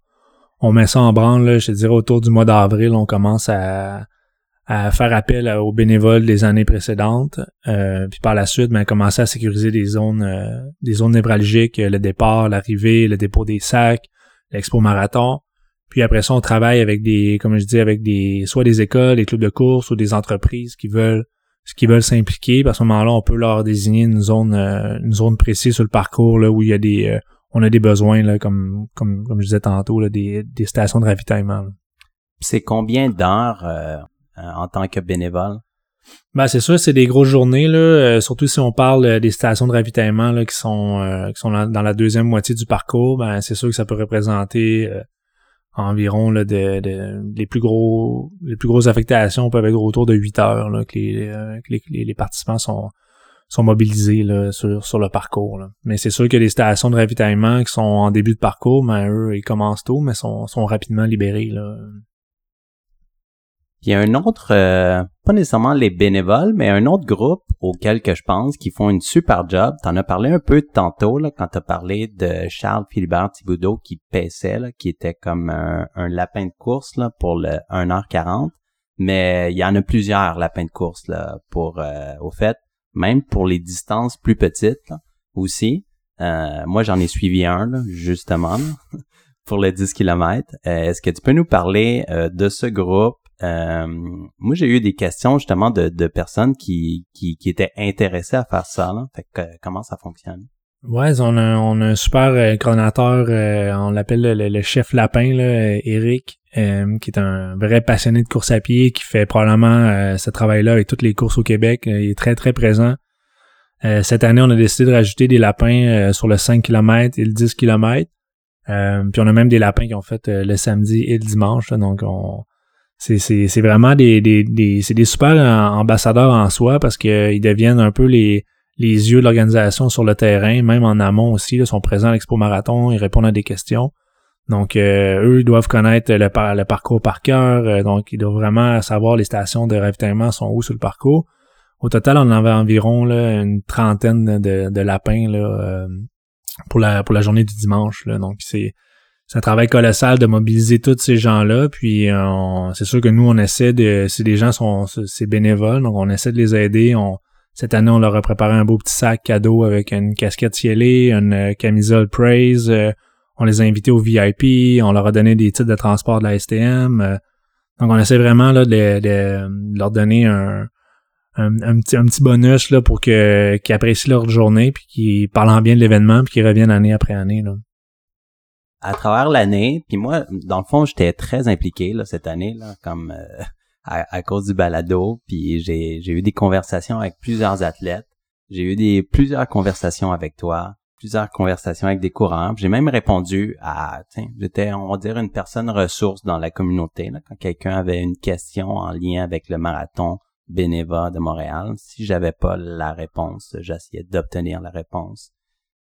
on met ça en branle. je dirais autour du mois d'avril, on commence à, à faire appel aux bénévoles des années précédentes, euh, puis par la suite, ben, commencer à sécuriser des zones, euh, des zones névralgiques, le départ, l'arrivée, le dépôt des sacs, l'expo marathon. Puis après ça, on travaille avec des, comme je dis, avec des, soit des écoles, des clubs de course ou des entreprises qui veulent, qui veulent s'impliquer. À ce moment-là, on peut leur désigner une zone, euh, une zone précise sur le parcours là où il y a des, on a des besoins là, comme, comme, comme je disais tantôt, là, des, des stations de ravitaillement. C'est combien d'heures euh, en tant que bénévole? Ben c'est sûr, c'est des grosses journées là, euh, surtout si on parle euh, des stations de ravitaillement là, qui sont qui sont dans la deuxième moitié du parcours. Ben c'est sûr que ça peut représenter environ là, de, les plus gros les plus grosses affectations peuvent être autour de 8 heures là, que, les, les, participants sont sont mobilisés là, sur, sur le parcours. Là. Mais c'est sûr que les stations de ravitaillement qui sont en début de parcours, ben eux, ils commencent tôt, mais sont, sont rapidement libérés. Là. Il y a un autre, euh, pas nécessairement les bénévoles, mais un autre groupe auquel que je pense qui font une super job. T'en as parlé un peu tantôt là, quand t'as parlé de Charles Philibert Thibodeau qui paissait, là, qui était comme un, lapin de course là, pour le 1h40. Mais il y en a plusieurs lapins de course là, pour euh, au fait, même pour les distances plus petites aussi. Euh, moi, j'en ai suivi un, justement, pour les 10 km. Est-ce que tu peux nous parler de ce groupe, euh, moi, j'ai eu des questions justement de, de personnes qui, qui, qui, étaient intéressées à faire ça. Là. Fait que, comment ça fonctionne? Ouais, on a, on a un super euh, euh, on l'appelle le, chef lapin, là, Eric, qui est un vrai passionné de course à pied, qui fait probablement ce travail-là avec toutes les courses au Québec. il est très, très présent. cette année, on a décidé de rajouter des lapins sur le 5 km et le 10 km. puis on a même des lapins qui ont fait le samedi et le dimanche. donc on, c'est, vraiment des, des, des, des super ambassadeurs en soi parce qu'ils deviennent un peu les, yeux de l'organisation sur le terrain, même en amont aussi, ils sont présents à l'Expo Marathon, ils répondent à des questions. Donc, euh, eux, ils doivent connaître le, parcours par cœur, euh, donc ils doivent vraiment savoir les stations de ravitaillement sont où sur le parcours. Au total, on avait environ là, une trentaine de, lapins euh, pour, la, journée du dimanche. Donc, c'est c'est un travail colossal de mobiliser tous ces gens-là. Puis c'est sûr que nous, on essaie de. Si des gens sont c'est bénévoles, donc on essaie de les aider. On, cette année, on leur a préparé un beau petit sac cadeau avec une casquette cielée, une euh, camisole Praise. Euh, on les a invités au VIP. On leur a donné des titres de transport de la STM. Euh. donc on essaie vraiment là, de, leur donner un, un, petit, un petit bonus là, pour que qu'ils apprécient leur journée puis qu'ils parlent bien de l'événement puis qu'ils reviennent année après année. Là à travers l'année, puis moi, dans le fond, j'étais très impliqué là, cette année, là, comme euh, à, cause du balado, puis j'ai, j'ai eu des conversations avec plusieurs athlètes, j'ai eu des plusieurs conversations avec toi, plusieurs conversations avec des courants. J'ai même répondu à, j'étais, on va dire, une personne ressource dans la communauté. Là, quand quelqu'un avait une question en lien avec le marathon Bénéva de Montréal, si j'avais pas la réponse, j'essayais d'obtenir la réponse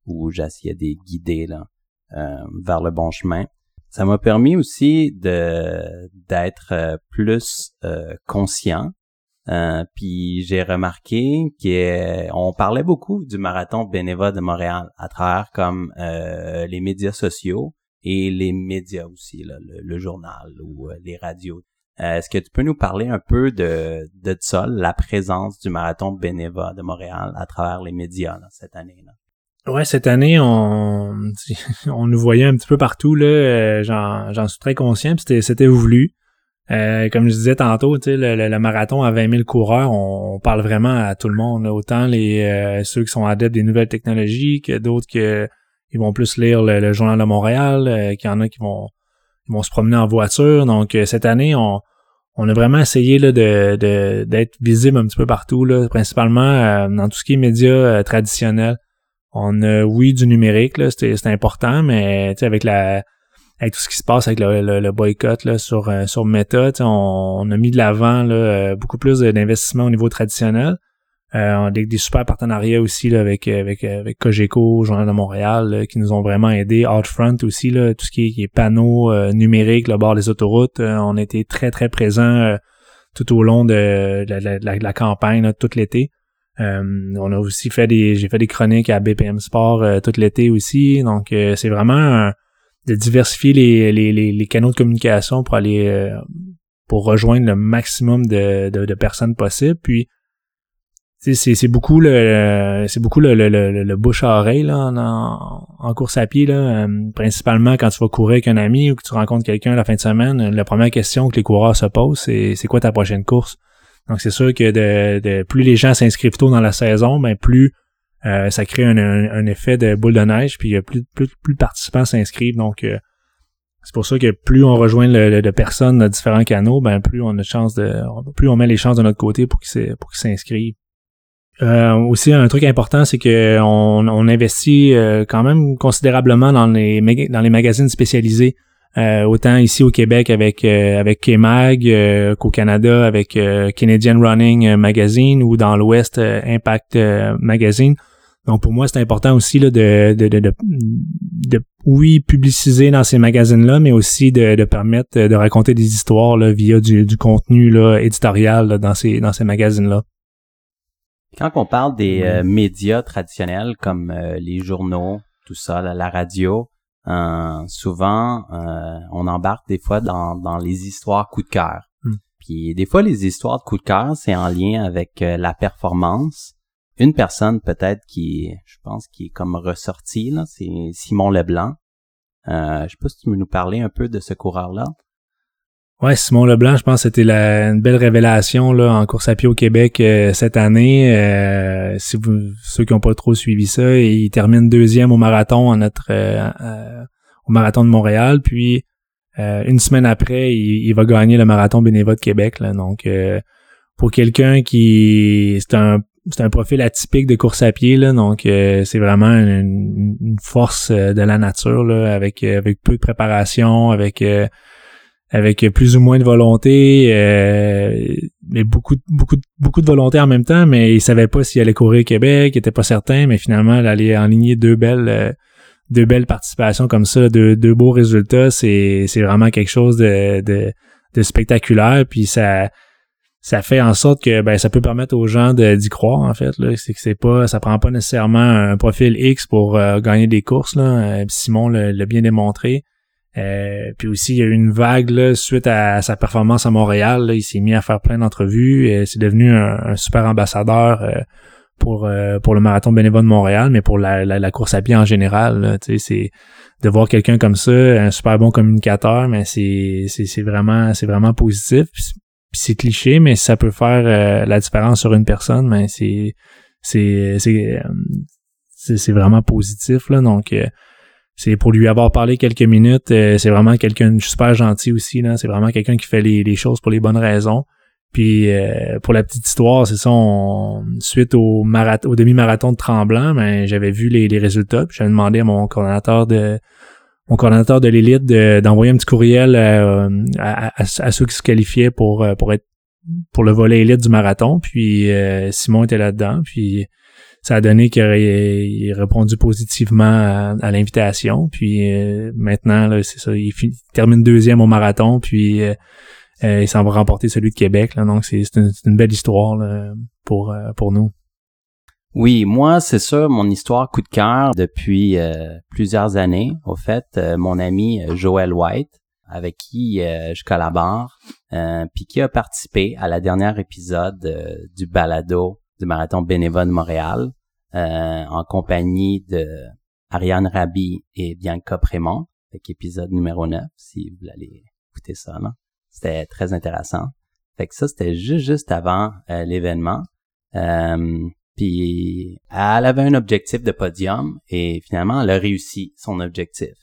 ou j'essayais de guider là, vers le bon chemin. Ça m'a permis aussi d'être euh, plus euh, conscient. puis j'ai remarqué qu'on parlait beaucoup du marathon bénévole de Montréal à travers comme les médias sociaux et les médias aussi, le, journal ou les radios. Est-ce que tu peux nous parler un peu de, de ça, la présence du marathon bénévole de Montréal à travers les médias cette année? Là? Ouais, cette année, on, on nous voyait un petit peu partout, là. Euh, j'en, suis très conscient, c'était, c'était voulu. Euh, comme je disais tantôt, le, le, le, marathon à 20 000 coureurs, on, parle vraiment à tout le monde. Autant les euh, ceux qui sont adeptes des nouvelles technologies que d'autres que ils vont plus lire le, journal de Montréal, qu'il y en a qui vont, vont se promener en voiture. Donc cette année, on, on a vraiment essayé là, de, d'être visible un petit peu partout, là, principalement dans tout ce qui est médias traditionnels. On a, oui, du numérique, là, c'est important, mais avec la avec tout ce qui se passe avec le, le, boycott là, sur, euh, sur Meta, on, a mis de l'avant euh, beaucoup plus d'investissements au niveau traditionnel. Euh, on a des, super partenariats aussi là, avec, avec, avec Cogeco, Journal de Montréal, qui nous ont vraiment aidés. Outfront aussi, là, tout ce qui est, panneaux numériques, le bord des autoroutes. on été très, très présents tout au long de, la, la, campagne, tout l'été. Euh, on a aussi fait des, j'ai fait des chroniques à BPM Sport euh, tout l'été aussi. Donc euh, c'est vraiment de diversifier les, les, les, canaux de communication pour aller pour rejoindre le maximum de, de, personnes possibles. Puis c'est, beaucoup le c'est beaucoup le, le, le, bouche à oreille là, en, en, course à pied là, principalement quand tu vas courir avec un ami ou que tu rencontres quelqu'un la fin de semaine, la première question que les coureurs se posent c'est c'est quoi ta prochaine course? Donc c'est sûr que de, plus les gens s'inscrivent tôt dans la saison, ben plus euh, ça crée un, effet de boule de neige, puis plus, plus, plus de participants s'inscrivent. Donc euh, c'est pour ça que plus on rejoint le, de personnes dans différents canaux, ben plus on a de chance de. plus on met les chances de notre côté pour qu'ils s'inscrivent. Euh, aussi un truc important, c'est que on, on investit quand même considérablement dans les dans les magazines spécialisés. Euh, autant ici au Québec avec euh, avec K-Mag euh, qu'au Canada avec Canadian Running Magazine ou dans l'Ouest Impact Magazine. Donc pour moi, c'est important aussi là, de, de, de, de, oui, publiciser dans ces magazines-là, mais aussi de, de permettre de raconter des histoires là, via du, du contenu là, éditorial dans ces, dans ces magazines-là. Quand on parle des médias traditionnels comme les journaux, tout ça, la radio, euh, souvent, euh, on embarque des fois dans, dans les histoires coup de cœur. Hmm. Puis des fois, les histoires de coup de cœur, c'est en lien avec euh, la performance. Une personne peut-être qui, je pense, qui est comme ressortie, là, c'est Simon Leblanc. Euh, je sais pas si tu veux nous parler un peu de ce coureur-là. Ouais, Simon Leblanc, je pense que c'était la, une belle révélation là, en course à pied au Québec euh, cette année. Euh, si vous ceux qui n'ont pas trop suivi ça, il termine deuxième au marathon à notre euh, au marathon de Montréal. Puis une semaine après, il, va gagner le marathon bénévole de Québec. Là. Donc pour quelqu'un qui c'est un c'est un profil atypique de course à pied là, donc c'est vraiment une, une, force de la nature là, avec avec peu de préparation, avec avec plus ou moins de volonté, euh, mais beaucoup, beaucoup, beaucoup de volonté en même temps, mais il savait pas s'il allait courir Québec, il était pas certain, mais finalement, d'aller enligner deux belles, euh, deux belles participations comme ça, deux, deux beaux résultats, c'est, c'est vraiment quelque chose de, de, de spectaculaire, puis ça, ça fait en sorte que ben ça peut permettre aux gens d'y croire en fait là. C'est que c'est pas ça prend pas nécessairement un profil X pour euh, gagner des courses là. Simon l'a bien démontré euh, puis aussi, il y a eu une vague là, suite à, sa performance à Montréal. il s'est mis à faire plein d'entrevues. et C'est devenu un, super ambassadeur euh, pour euh, pour le marathon bénévole de Montréal, mais pour la, la, course à pied en général. C'est de voir quelqu'un comme ça, un super bon communicateur, mais c'est c'est vraiment c'est vraiment positif. c'est cliché, mais ça peut faire la différence sur une personne, mais c'est c'est c'est c'est vraiment positif là. Donc c'est pour lui avoir parlé quelques minutes. c'est vraiment quelqu'un de super gentil aussi. Là. C'est vraiment quelqu'un qui fait les, les, choses pour les bonnes raisons. Puis pour la petite histoire, c'est ça, suite au, au demi-marathon de Tremblant, ben, j'avais vu les, les résultats. Puis j'avais demandé à mon coordonnateur de mon coordonnateur de l'élite d'envoyer un petit courriel euh, à, ceux qui se qualifiaient pour euh, pour être pour le volet élite du marathon. Puis euh, Simon était là-dedans. Puis ça a donné qu'il a, répondu positivement à, l'invitation. Puis maintenant, c'est ça, il, termine deuxième au marathon. Puis il s'en va remporter celui de Québec. Là, donc c'est une, belle histoire pour pour nous. Oui, moi, c'est ça, mon histoire coup de cœur depuis euh, plusieurs années. Au fait, euh, mon ami euh, Joel White, avec qui je collabore, puis qui a participé à la dernière épisode du balado du Marathon Bénévole de Montréal, en compagnie de Ariane Rabi et Bianca Prémont, avec épisode numéro 9, si vous voulez écouter ça. C'était très intéressant. Fait que ça, c'était juste, juste avant l'événement. Puis elle avait un objectif de podium et finalement elle a réussi son objectif.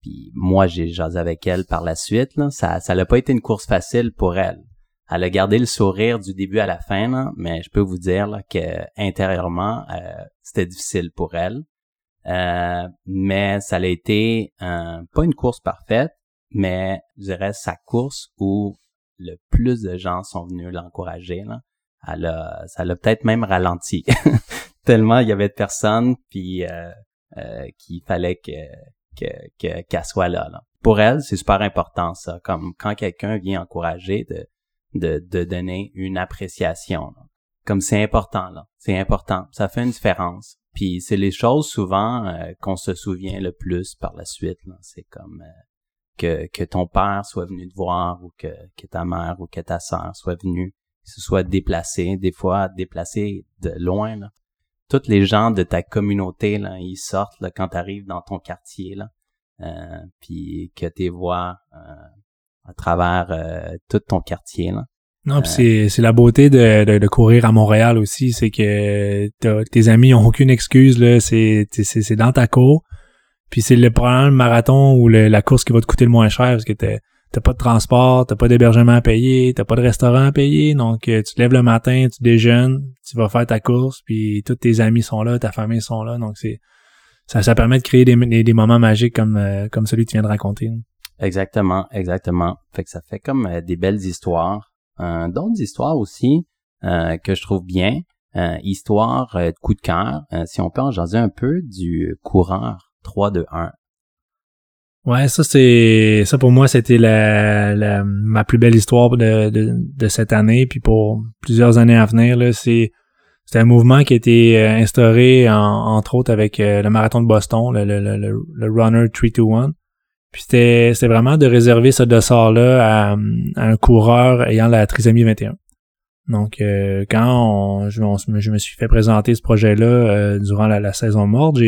Puis moi j'ai jasé avec elle par la suite là, ça ça n'a pas été une course facile pour elle. Elle a gardé le sourire du début à la fin là, mais je peux vous dire là, que intérieurement euh, c'était difficile pour elle. Euh, mais ça a été pas une course parfaite, mais je dirais sa course où le plus de gens sont venus l'encourager elle a, ça l'a peut-être même ralenti. Tellement il y avait de personnes, puis euh, euh, qu'il fallait que qu'elle que, soit là, là. Pour elle, c'est super important ça, comme quand quelqu'un vient encourager de, de, de donner une appréciation. Comme c'est important là, c'est important, ça fait une différence. Puis c'est les choses souvent euh, qu'on se souvient le plus par la suite. C'est comme euh, que, que ton père soit venu te voir ou que, que ta mère ou que ta sœur soit venue se soit déplacé, des fois déplacé de loin. Là. Toutes les gens de ta communauté, là, ils sortent quand tu arrives dans ton quartier, là, euh, puis que tu vois euh, à travers euh, tout ton quartier. Là. Non, puis c'est, c'est la beauté de, de, courir à Montréal aussi, c'est que tes amis ont aucune excuse, là, c'est, c'est, c'est dans ta cour, puis c'est le le marathon ou la course qui va te coûter le moins cher, parce que t'es t'as pas de transport, t'as pas d'hébergement à payer, t'as pas de restaurant à payer, donc euh, tu te lèves le matin, tu déjeunes, tu vas faire ta course, puis tous tes amis sont là, ta famille sont là, donc c'est ça, ça permet de créer des, des, moments magiques comme euh, comme celui que tu viens de raconter. Exactement, exactement. Fait que ça fait comme euh, des belles histoires, d'autres histoires aussi que je trouve bien, histoire de coup de cœur. si on peut en jaser un peu du coureur 3 2 1 Ouais, ça c'est ça pour moi c'était la, la, ma plus belle histoire de, de, de, cette année puis pour plusieurs années à venir c'est c'est un mouvement qui a été euh, instauré entre autres avec euh, le marathon de Boston le, le, le, le Runner 321 puis c'était vraiment de réserver ce dossard là à, un coureur ayant la trisomie 21 donc euh, quand je, je, me suis fait présenter ce projet là durant la, saison morte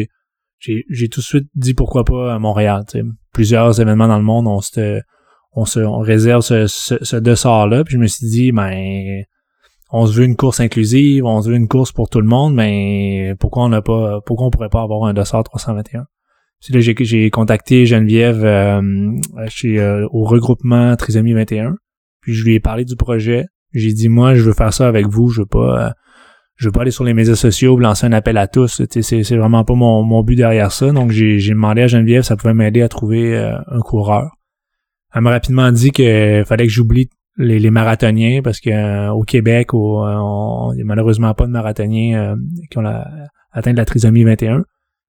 j'ai tout de suite dit pourquoi pas à Montréal. Plusieurs événements dans le monde, on se, on se on réserve ce, ce, ce là Puis je me suis dit, ben, on se veut une course inclusive, on se veut une course pour tout le monde, mais pourquoi on n'a pas, pourquoi on pourrait pas avoir un dossard 321? Là, j'ai contacté Geneviève euh, chez euh, au regroupement Trisomie 21. Puis je lui ai parlé du projet. J'ai dit moi, je veux faire ça avec vous, je veux pas. Euh, je veux pas aller sur les médias sociaux lancer un appel à tous. C'est vraiment pas mon, mon, but derrière ça. Donc j'ai demandé à Geneviève ça pouvait m'aider à trouver euh, un coureur. Elle m'a rapidement dit qu'il fallait que j'oublie les, les, marathoniens parce que euh, au Québec, il n'y a malheureusement pas de marathoniens euh, qui ont la, atteint de la trisomie 21.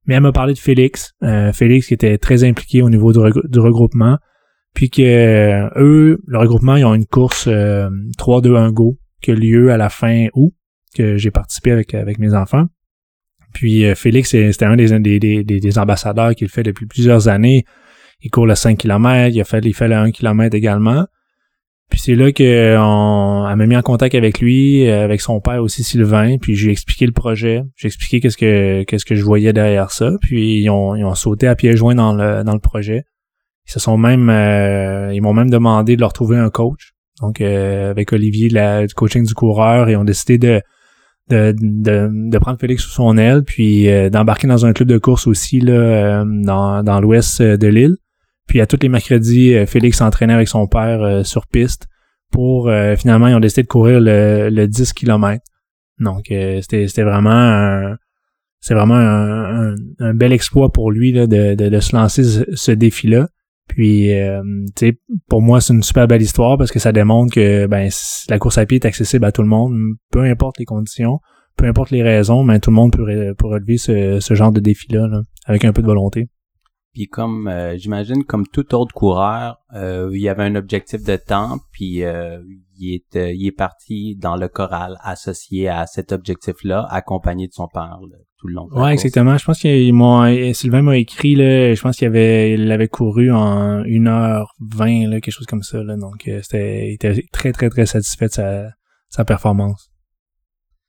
Mais elle m'a parlé de Félix. Félix qui était très impliqué au niveau du, regroupement. Puis que eux, le regroupement, ils ont une course 3-2-1 go qui a lieu à la fin août que j'ai participé avec, avec mes enfants. Puis euh, Félix, c'était un des, des, des, ambassadeurs qu'il fait depuis plusieurs années. Il court le 5 km, il a fait, il fait le 1 km également. Puis c'est là qu'on m'a mis en contact avec lui, euh, avec son père aussi Sylvain, puis j'ai expliqué le projet, j'ai expliqué qu'est-ce que qu'est-ce que je voyais derrière ça, puis ils ont, ils ont sauté à pieds joints dans le dans le projet. Ils se sont même euh, ils m'ont même demandé de leur trouver un coach. Donc avec Olivier la, du coaching du coureur, ils ont décidé de de, de, de prendre Félix sous son aile, puis d'embarquer dans un club de course aussi là, dans, dans l'ouest de l'île. Puis à tous les mercredis, Félix s'entraînait avec son père sur piste pour finalement ils ont décidé de courir le, le 10 km. Donc c'était vraiment un, c'est vraiment un, un, bel exploit pour lui là, de, de, de se lancer ce défi-là. Puis, euh, pour moi, c'est une super belle histoire parce que ça démontre que ben la course à pied est accessible à tout le monde, peu importe les conditions, peu importe les raisons, mais tout le monde peut, peut relever ce, ce genre de défi-là avec un peu de volonté. Puis comme euh, j'imagine, comme tout autre coureur, euh, il y avait un objectif de temps, puis il est il est parti dans le choral associé à cet objectif-là, accompagné de son père tout le long. ouais, exactement. Je pense qu'il m'a Sylvain m'a écrit là, je pense qu'il avait il l'avait couru en 1h20 là, quelque chose comme ça là. Donc euh, c'était il était très très très satisfait de sa sa performance.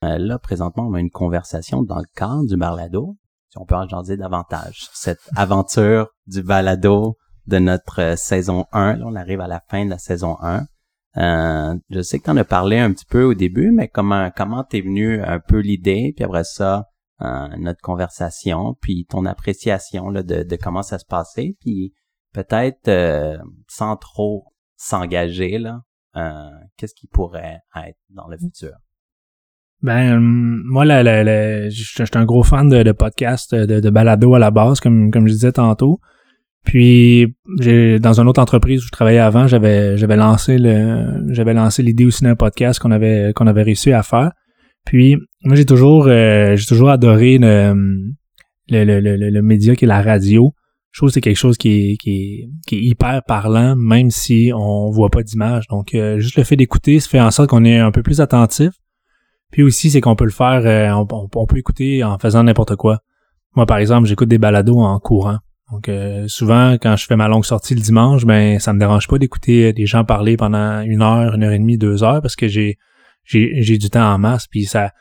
Euh, là présentement, on a une conversation dans le cadre du balado. On peut en dire davantage cette aventure du balado de notre euh, saison 1, là, on arrive à la fin de la saison 1. Euh, je sais que tu en as parlé un petit peu au début, mais comment comment t'es venu un peu l'idée, puis après ça, euh, notre conversation, puis ton appréciation là, de, de comment ça se passait, puis peut-être sans trop s'engager là, qu'est-ce qui pourrait être dans le futur? Ben moi, la, je suis un gros fan de, de podcast, de, balado à la base, comme comme je disais tantôt. Puis j'ai dans une autre entreprise où je travaillais avant, j'avais j'avais lancé le j'avais lancé l'idée aussi d'un podcast qu'on avait qu'on avait réussi à faire. Puis moi, j'ai toujours, euh, j'ai toujours adoré le, le, le, le, média qui est la radio. Je trouve que c'est quelque chose qui est, qui, qui est hyper parlant, même si on voit pas d'image. Donc, euh, juste le fait d'écouter, ça fait en sorte qu'on est un peu plus attentif. Puis aussi, c'est qu'on peut le faire, euh, on, peut écouter en faisant n'importe quoi. Moi, par exemple, j'écoute des balados en courant. Donc, souvent, quand je fais ma longue sortie le dimanche, ben, ça me dérange pas d'écouter des gens parler pendant une heure, une heure et demie, deux heures, parce que j'ai j'ai du temps en masse, puis ça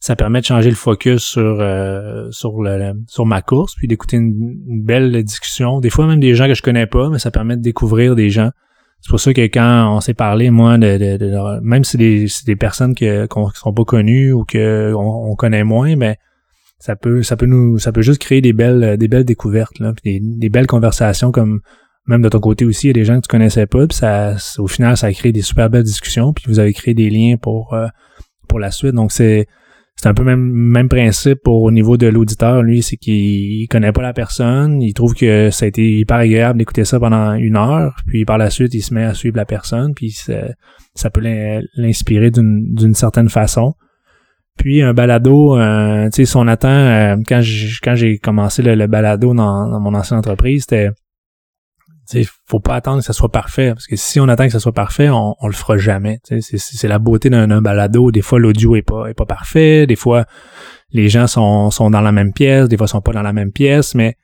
ça permet de changer le focus sur euh, sur le, sur ma course, puis d'écouter une, belle discussion. Des fois même des gens que je connais pas, mais ça permet de découvrir des gens. C'est pour ça que quand on s'est parlé, moi, de, de, même si des, des personnes que, qu'on, qui sont pas connues ou que on, connaît moins, mais ça peut ça peut nous ça peut juste créer des belles des belles découvertes là, des, des belles conversations comme même de ton côté aussi, il y a des gens que tu connaissais pas, puis ça, au final, ça a créé des super belles discussions, puis vous avez créé des liens pour euh, pour la suite. Donc c'est c'est un peu même même principe au niveau de l'auditeur. Lui, c'est qu'il connaît pas la personne, il trouve que ça a été hyper agréable d'écouter ça pendant une heure, puis par la suite, il se met à suivre la personne, puis ça, peut l'inspirer d'une certaine façon. Puis un balado, euh, tu sais, si on attend, euh, quand j'ai quand j'ai commencé le, balado dans, dans, mon ancienne entreprise, c'était il faut pas attendre que ça soit parfait parce que si on attend que ça soit parfait, on, on le fera jamais. C'est la beauté d'un balado. Des fois, l'audio est pas est pas parfait. Des fois, les gens sont, sont dans la même pièce. Des fois, sont pas dans la même pièce. Mais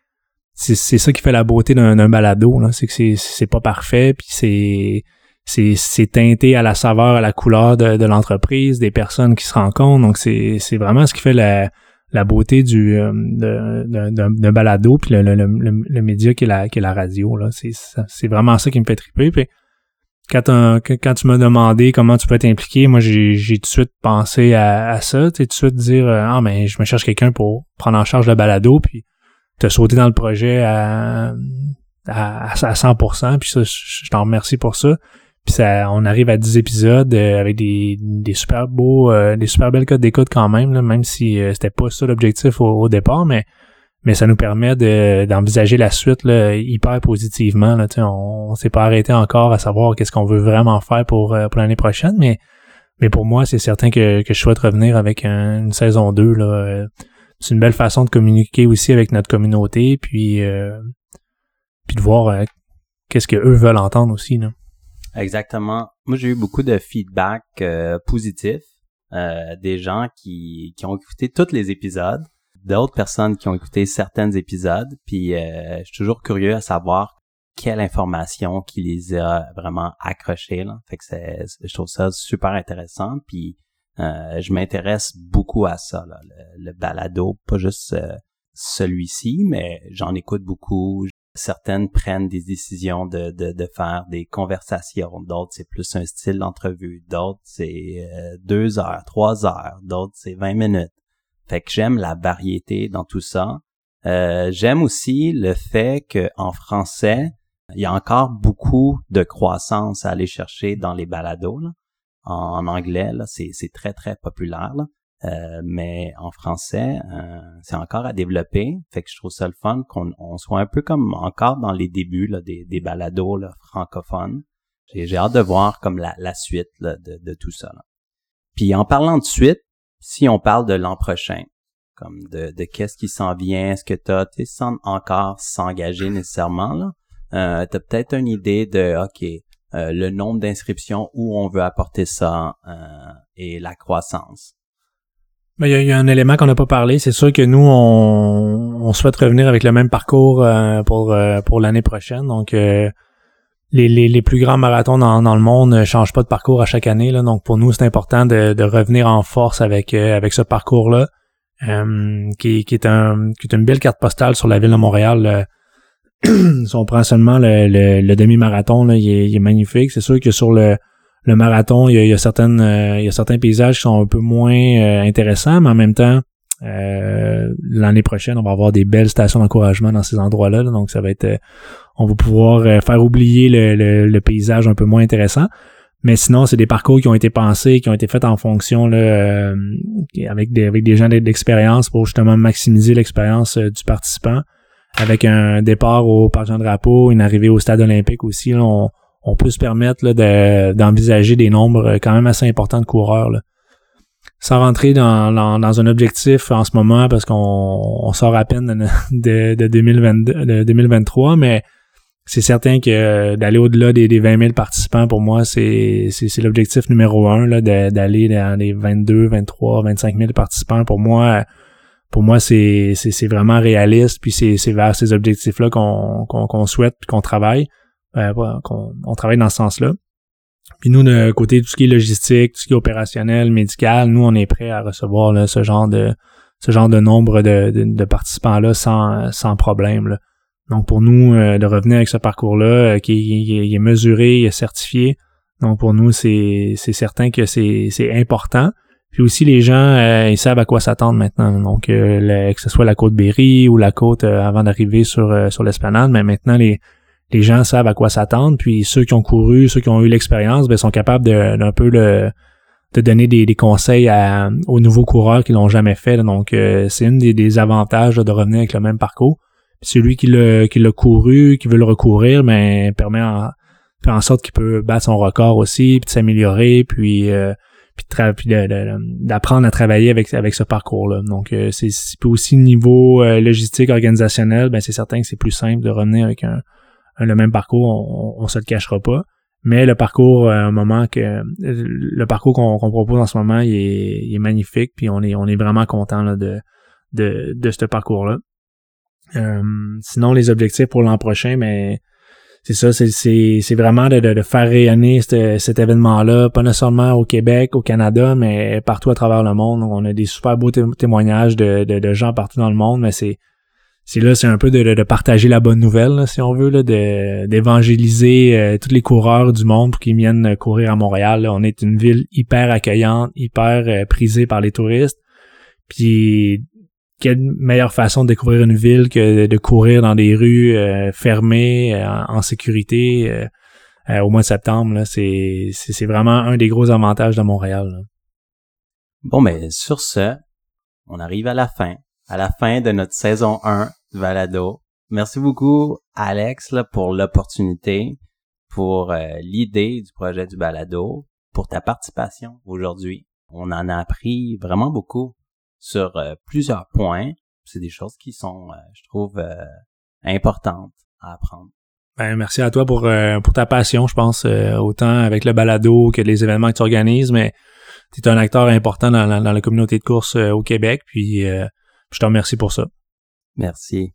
c'est ça qui fait la beauté d'un balado. C'est que c'est pas parfait. Puis c'est c'est teinté à la saveur, à la couleur de, de l'entreprise, des personnes qui se rencontrent. Donc c'est vraiment ce qui fait la la beauté du euh, d'un balado puis le, le, le, média qui est la qui est la radio là. C'est vraiment ça qui me fait triper puis quand, quand tu m'as demandé comment tu peux t'impliquer moi j'ai tout de suite pensé à, à ça tu tout de suite dire euh, ah mais je me cherche quelqu'un pour prendre en charge le balado puis te sauter dans le projet à à, à 100% puis ça je t'en remercie pour ça on arrive à 10 épisodes euh, avec des, des super beaux, euh, des super belles codes d'écoute quand même, là, même si euh, c'était pas ça l'objectif au, départ, mais mais ça nous permet de, d'envisager la suite là, hyper positivement. Là, on, on s'est pas arrêté encore à savoir qu'est-ce qu'on veut vraiment faire pour, pour l'année prochaine, mais pour moi, c'est certain que, je souhaite revenir avec une saison 2. Là. C'est une belle façon de communiquer aussi avec notre communauté, puis, puis de voir qu'est-ce que eux veulent entendre aussi. Là. Exactement. Moi, j'ai eu beaucoup de feedback euh, positif, euh, des gens qui, qui ont écouté tous les épisodes, d'autres personnes qui ont écouté certains épisodes, puis euh, je suis toujours curieux à savoir quelle information qui les a vraiment accrochés. Là. Fait que c'est, je trouve ça super intéressant, puis euh, je m'intéresse beaucoup à ça, le, le, balado, pas juste celui-ci, mais j'en écoute beaucoup, certaines prennent des décisions de, de, de faire des conversations, d'autres c'est plus un style d'entrevue, d'autres c'est euh, deux heures, trois heures, d'autres c'est 20 minutes. Fait que j'aime la variété dans tout ça. Euh, j'aime aussi le fait qu'en français, il y a encore beaucoup de croissance à aller chercher dans les balados. En, anglais, c'est, très, très populaire. Euh, mais en français, euh, c'est encore à développer. Fait que je trouve ça le fun qu'on soit un peu comme encore dans les débuts des, des balados francophones. J'ai, hâte de voir comme la, suite de, de, tout ça. Puis en parlant de suite, si on parle de l'an prochain, comme de, de qu'est-ce qui s'en vient, est-ce que tu as, sans encore s'engager nécessairement, là, euh, tu as peut-être une idée de, OK, euh, le nombre d'inscriptions, où on veut apporter ça euh, et la croissance. Ben, il y, a un élément qu'on n'a pas parlé. C'est sûr que nous, on, on, souhaite revenir avec le même parcours euh, pour pour l'année prochaine. Donc, les, les, les, plus grands marathons dans, dans le monde ne changent pas de parcours à chaque année. Là. Donc, pour nous, c'est important de, de revenir en force avec avec ce parcours-là, qui, qui, est un, qui est une belle carte postale sur la ville de Montréal si on prend seulement le, le, demi-marathon, là, il, est, magnifique. C'est sûr que sur le, le marathon, il y a, certaines, euh, il y a certains paysages qui sont un peu moins euh, intéressants, mais en même temps, euh, l'année prochaine, on va avoir des belles stations d'encouragement dans ces endroits-là. donc, ça va être, on va pouvoir faire oublier le, le, paysage un peu moins intéressant. Mais sinon, c'est des parcours qui ont été pensés, qui ont été faits en fonction là, avec des avec des gens d'expérience pour justement maximiser l'expérience du participant avec un départ au Parc Jean-Drapeau, une arrivée au Stade olympique aussi, on, peut se permettre d'envisager des nombres quand même assez importants de coureurs. Sans rentrer dans, un objectif en ce moment, parce qu'on sort à peine de, de, 2023, mais c'est certain que d'aller au-delà des, des 20 000 participants, pour moi, c'est l'objectif numéro un, d'aller dans les 22, 23, 25 000 participants. Pour moi, pour moi, c'est, vraiment réaliste, puis c'est, vers ces objectifs-là qu'on, qu'on, souhaite, puis qu'on travaille, euh, qu'on on travaille dans ce sens-là. Puis nous, de côté tout ce qui est logistique, tout ce qui est opérationnel, médical, nous, on est prêt à recevoir ce genre de ce genre de nombre de, de, participants-là sans, sans problème. Donc pour nous, euh, de revenir avec ce parcours-là, euh, qui, qui, est mesuré, est certifié, donc pour nous, c'est, certain que c'est, important. Puis aussi les gens ils savent à quoi s'attendre maintenant. Donc euh, que ce soit la côte Berry ou la côte avant d'arriver sur sur l'esplanade, mais maintenant les les gens savent à quoi s'attendre. Puis ceux qui ont couru, ceux qui ont eu l'expérience, ben sont capables d'un peu le de donner des, des conseils à, aux nouveaux coureurs qui l'ont jamais fait. Donc c'est une des, des avantages de revenir avec le même parcours. Celui qui l'a qui l'a couru, qui veut le recourir, ben permet en, fait en sorte qu'il peut battre son record aussi, puis de s'améliorer, puis puis d'apprendre à travailler avec avec ce parcours-là. Donc euh, c'est aussi niveau euh, logistique organisationnel, ben c'est certain que c'est plus simple de revenir avec un, le même parcours, on, on, se le cachera pas. Mais le parcours, à euh, un moment que le parcours qu'on propose en ce moment, il est, il est, magnifique, puis on est on est vraiment content là, de, de de ce parcours-là. sinon, les objectifs pour l'an prochain, mais c'est ça, c'est vraiment de, de, faire rayonner cet événement-là, pas nécessairement au Québec, au Canada, mais partout à travers le monde. On a des super beaux témoignages de, de, gens partout dans le monde, mais c'est c'est là, c'est un peu de, de, partager la bonne nouvelle, si on veut, d'évangéliser euh, tous les coureurs du monde pour qu'ils viennent courir à Montréal. On est une ville hyper accueillante, hyper euh, prisée par les touristes. Puis quelle meilleure façon de découvrir une ville que de courir dans des rues euh, fermées euh, en, sécurité euh, au mois de septembre. C'est, c'est, vraiment un des gros avantages de Montréal. Bon, mais sur ce, on arrive à la fin, à la fin de notre saison 1 de Valado. Merci beaucoup, Alex, là, pour l'opportunité, pour l'idée du projet du Balado, pour ta participation aujourd'hui. On en a appris vraiment beaucoup sur euh, plusieurs points. C'est des choses qui sont, euh, je trouve, euh, importantes à apprendre. Ben, merci à toi pour, pour ta passion, je pense, autant avec le balado que les événements que tu organises, mais tu es un acteur important dans, dans, la communauté de course au Québec, puis je te remercie pour ça. Merci.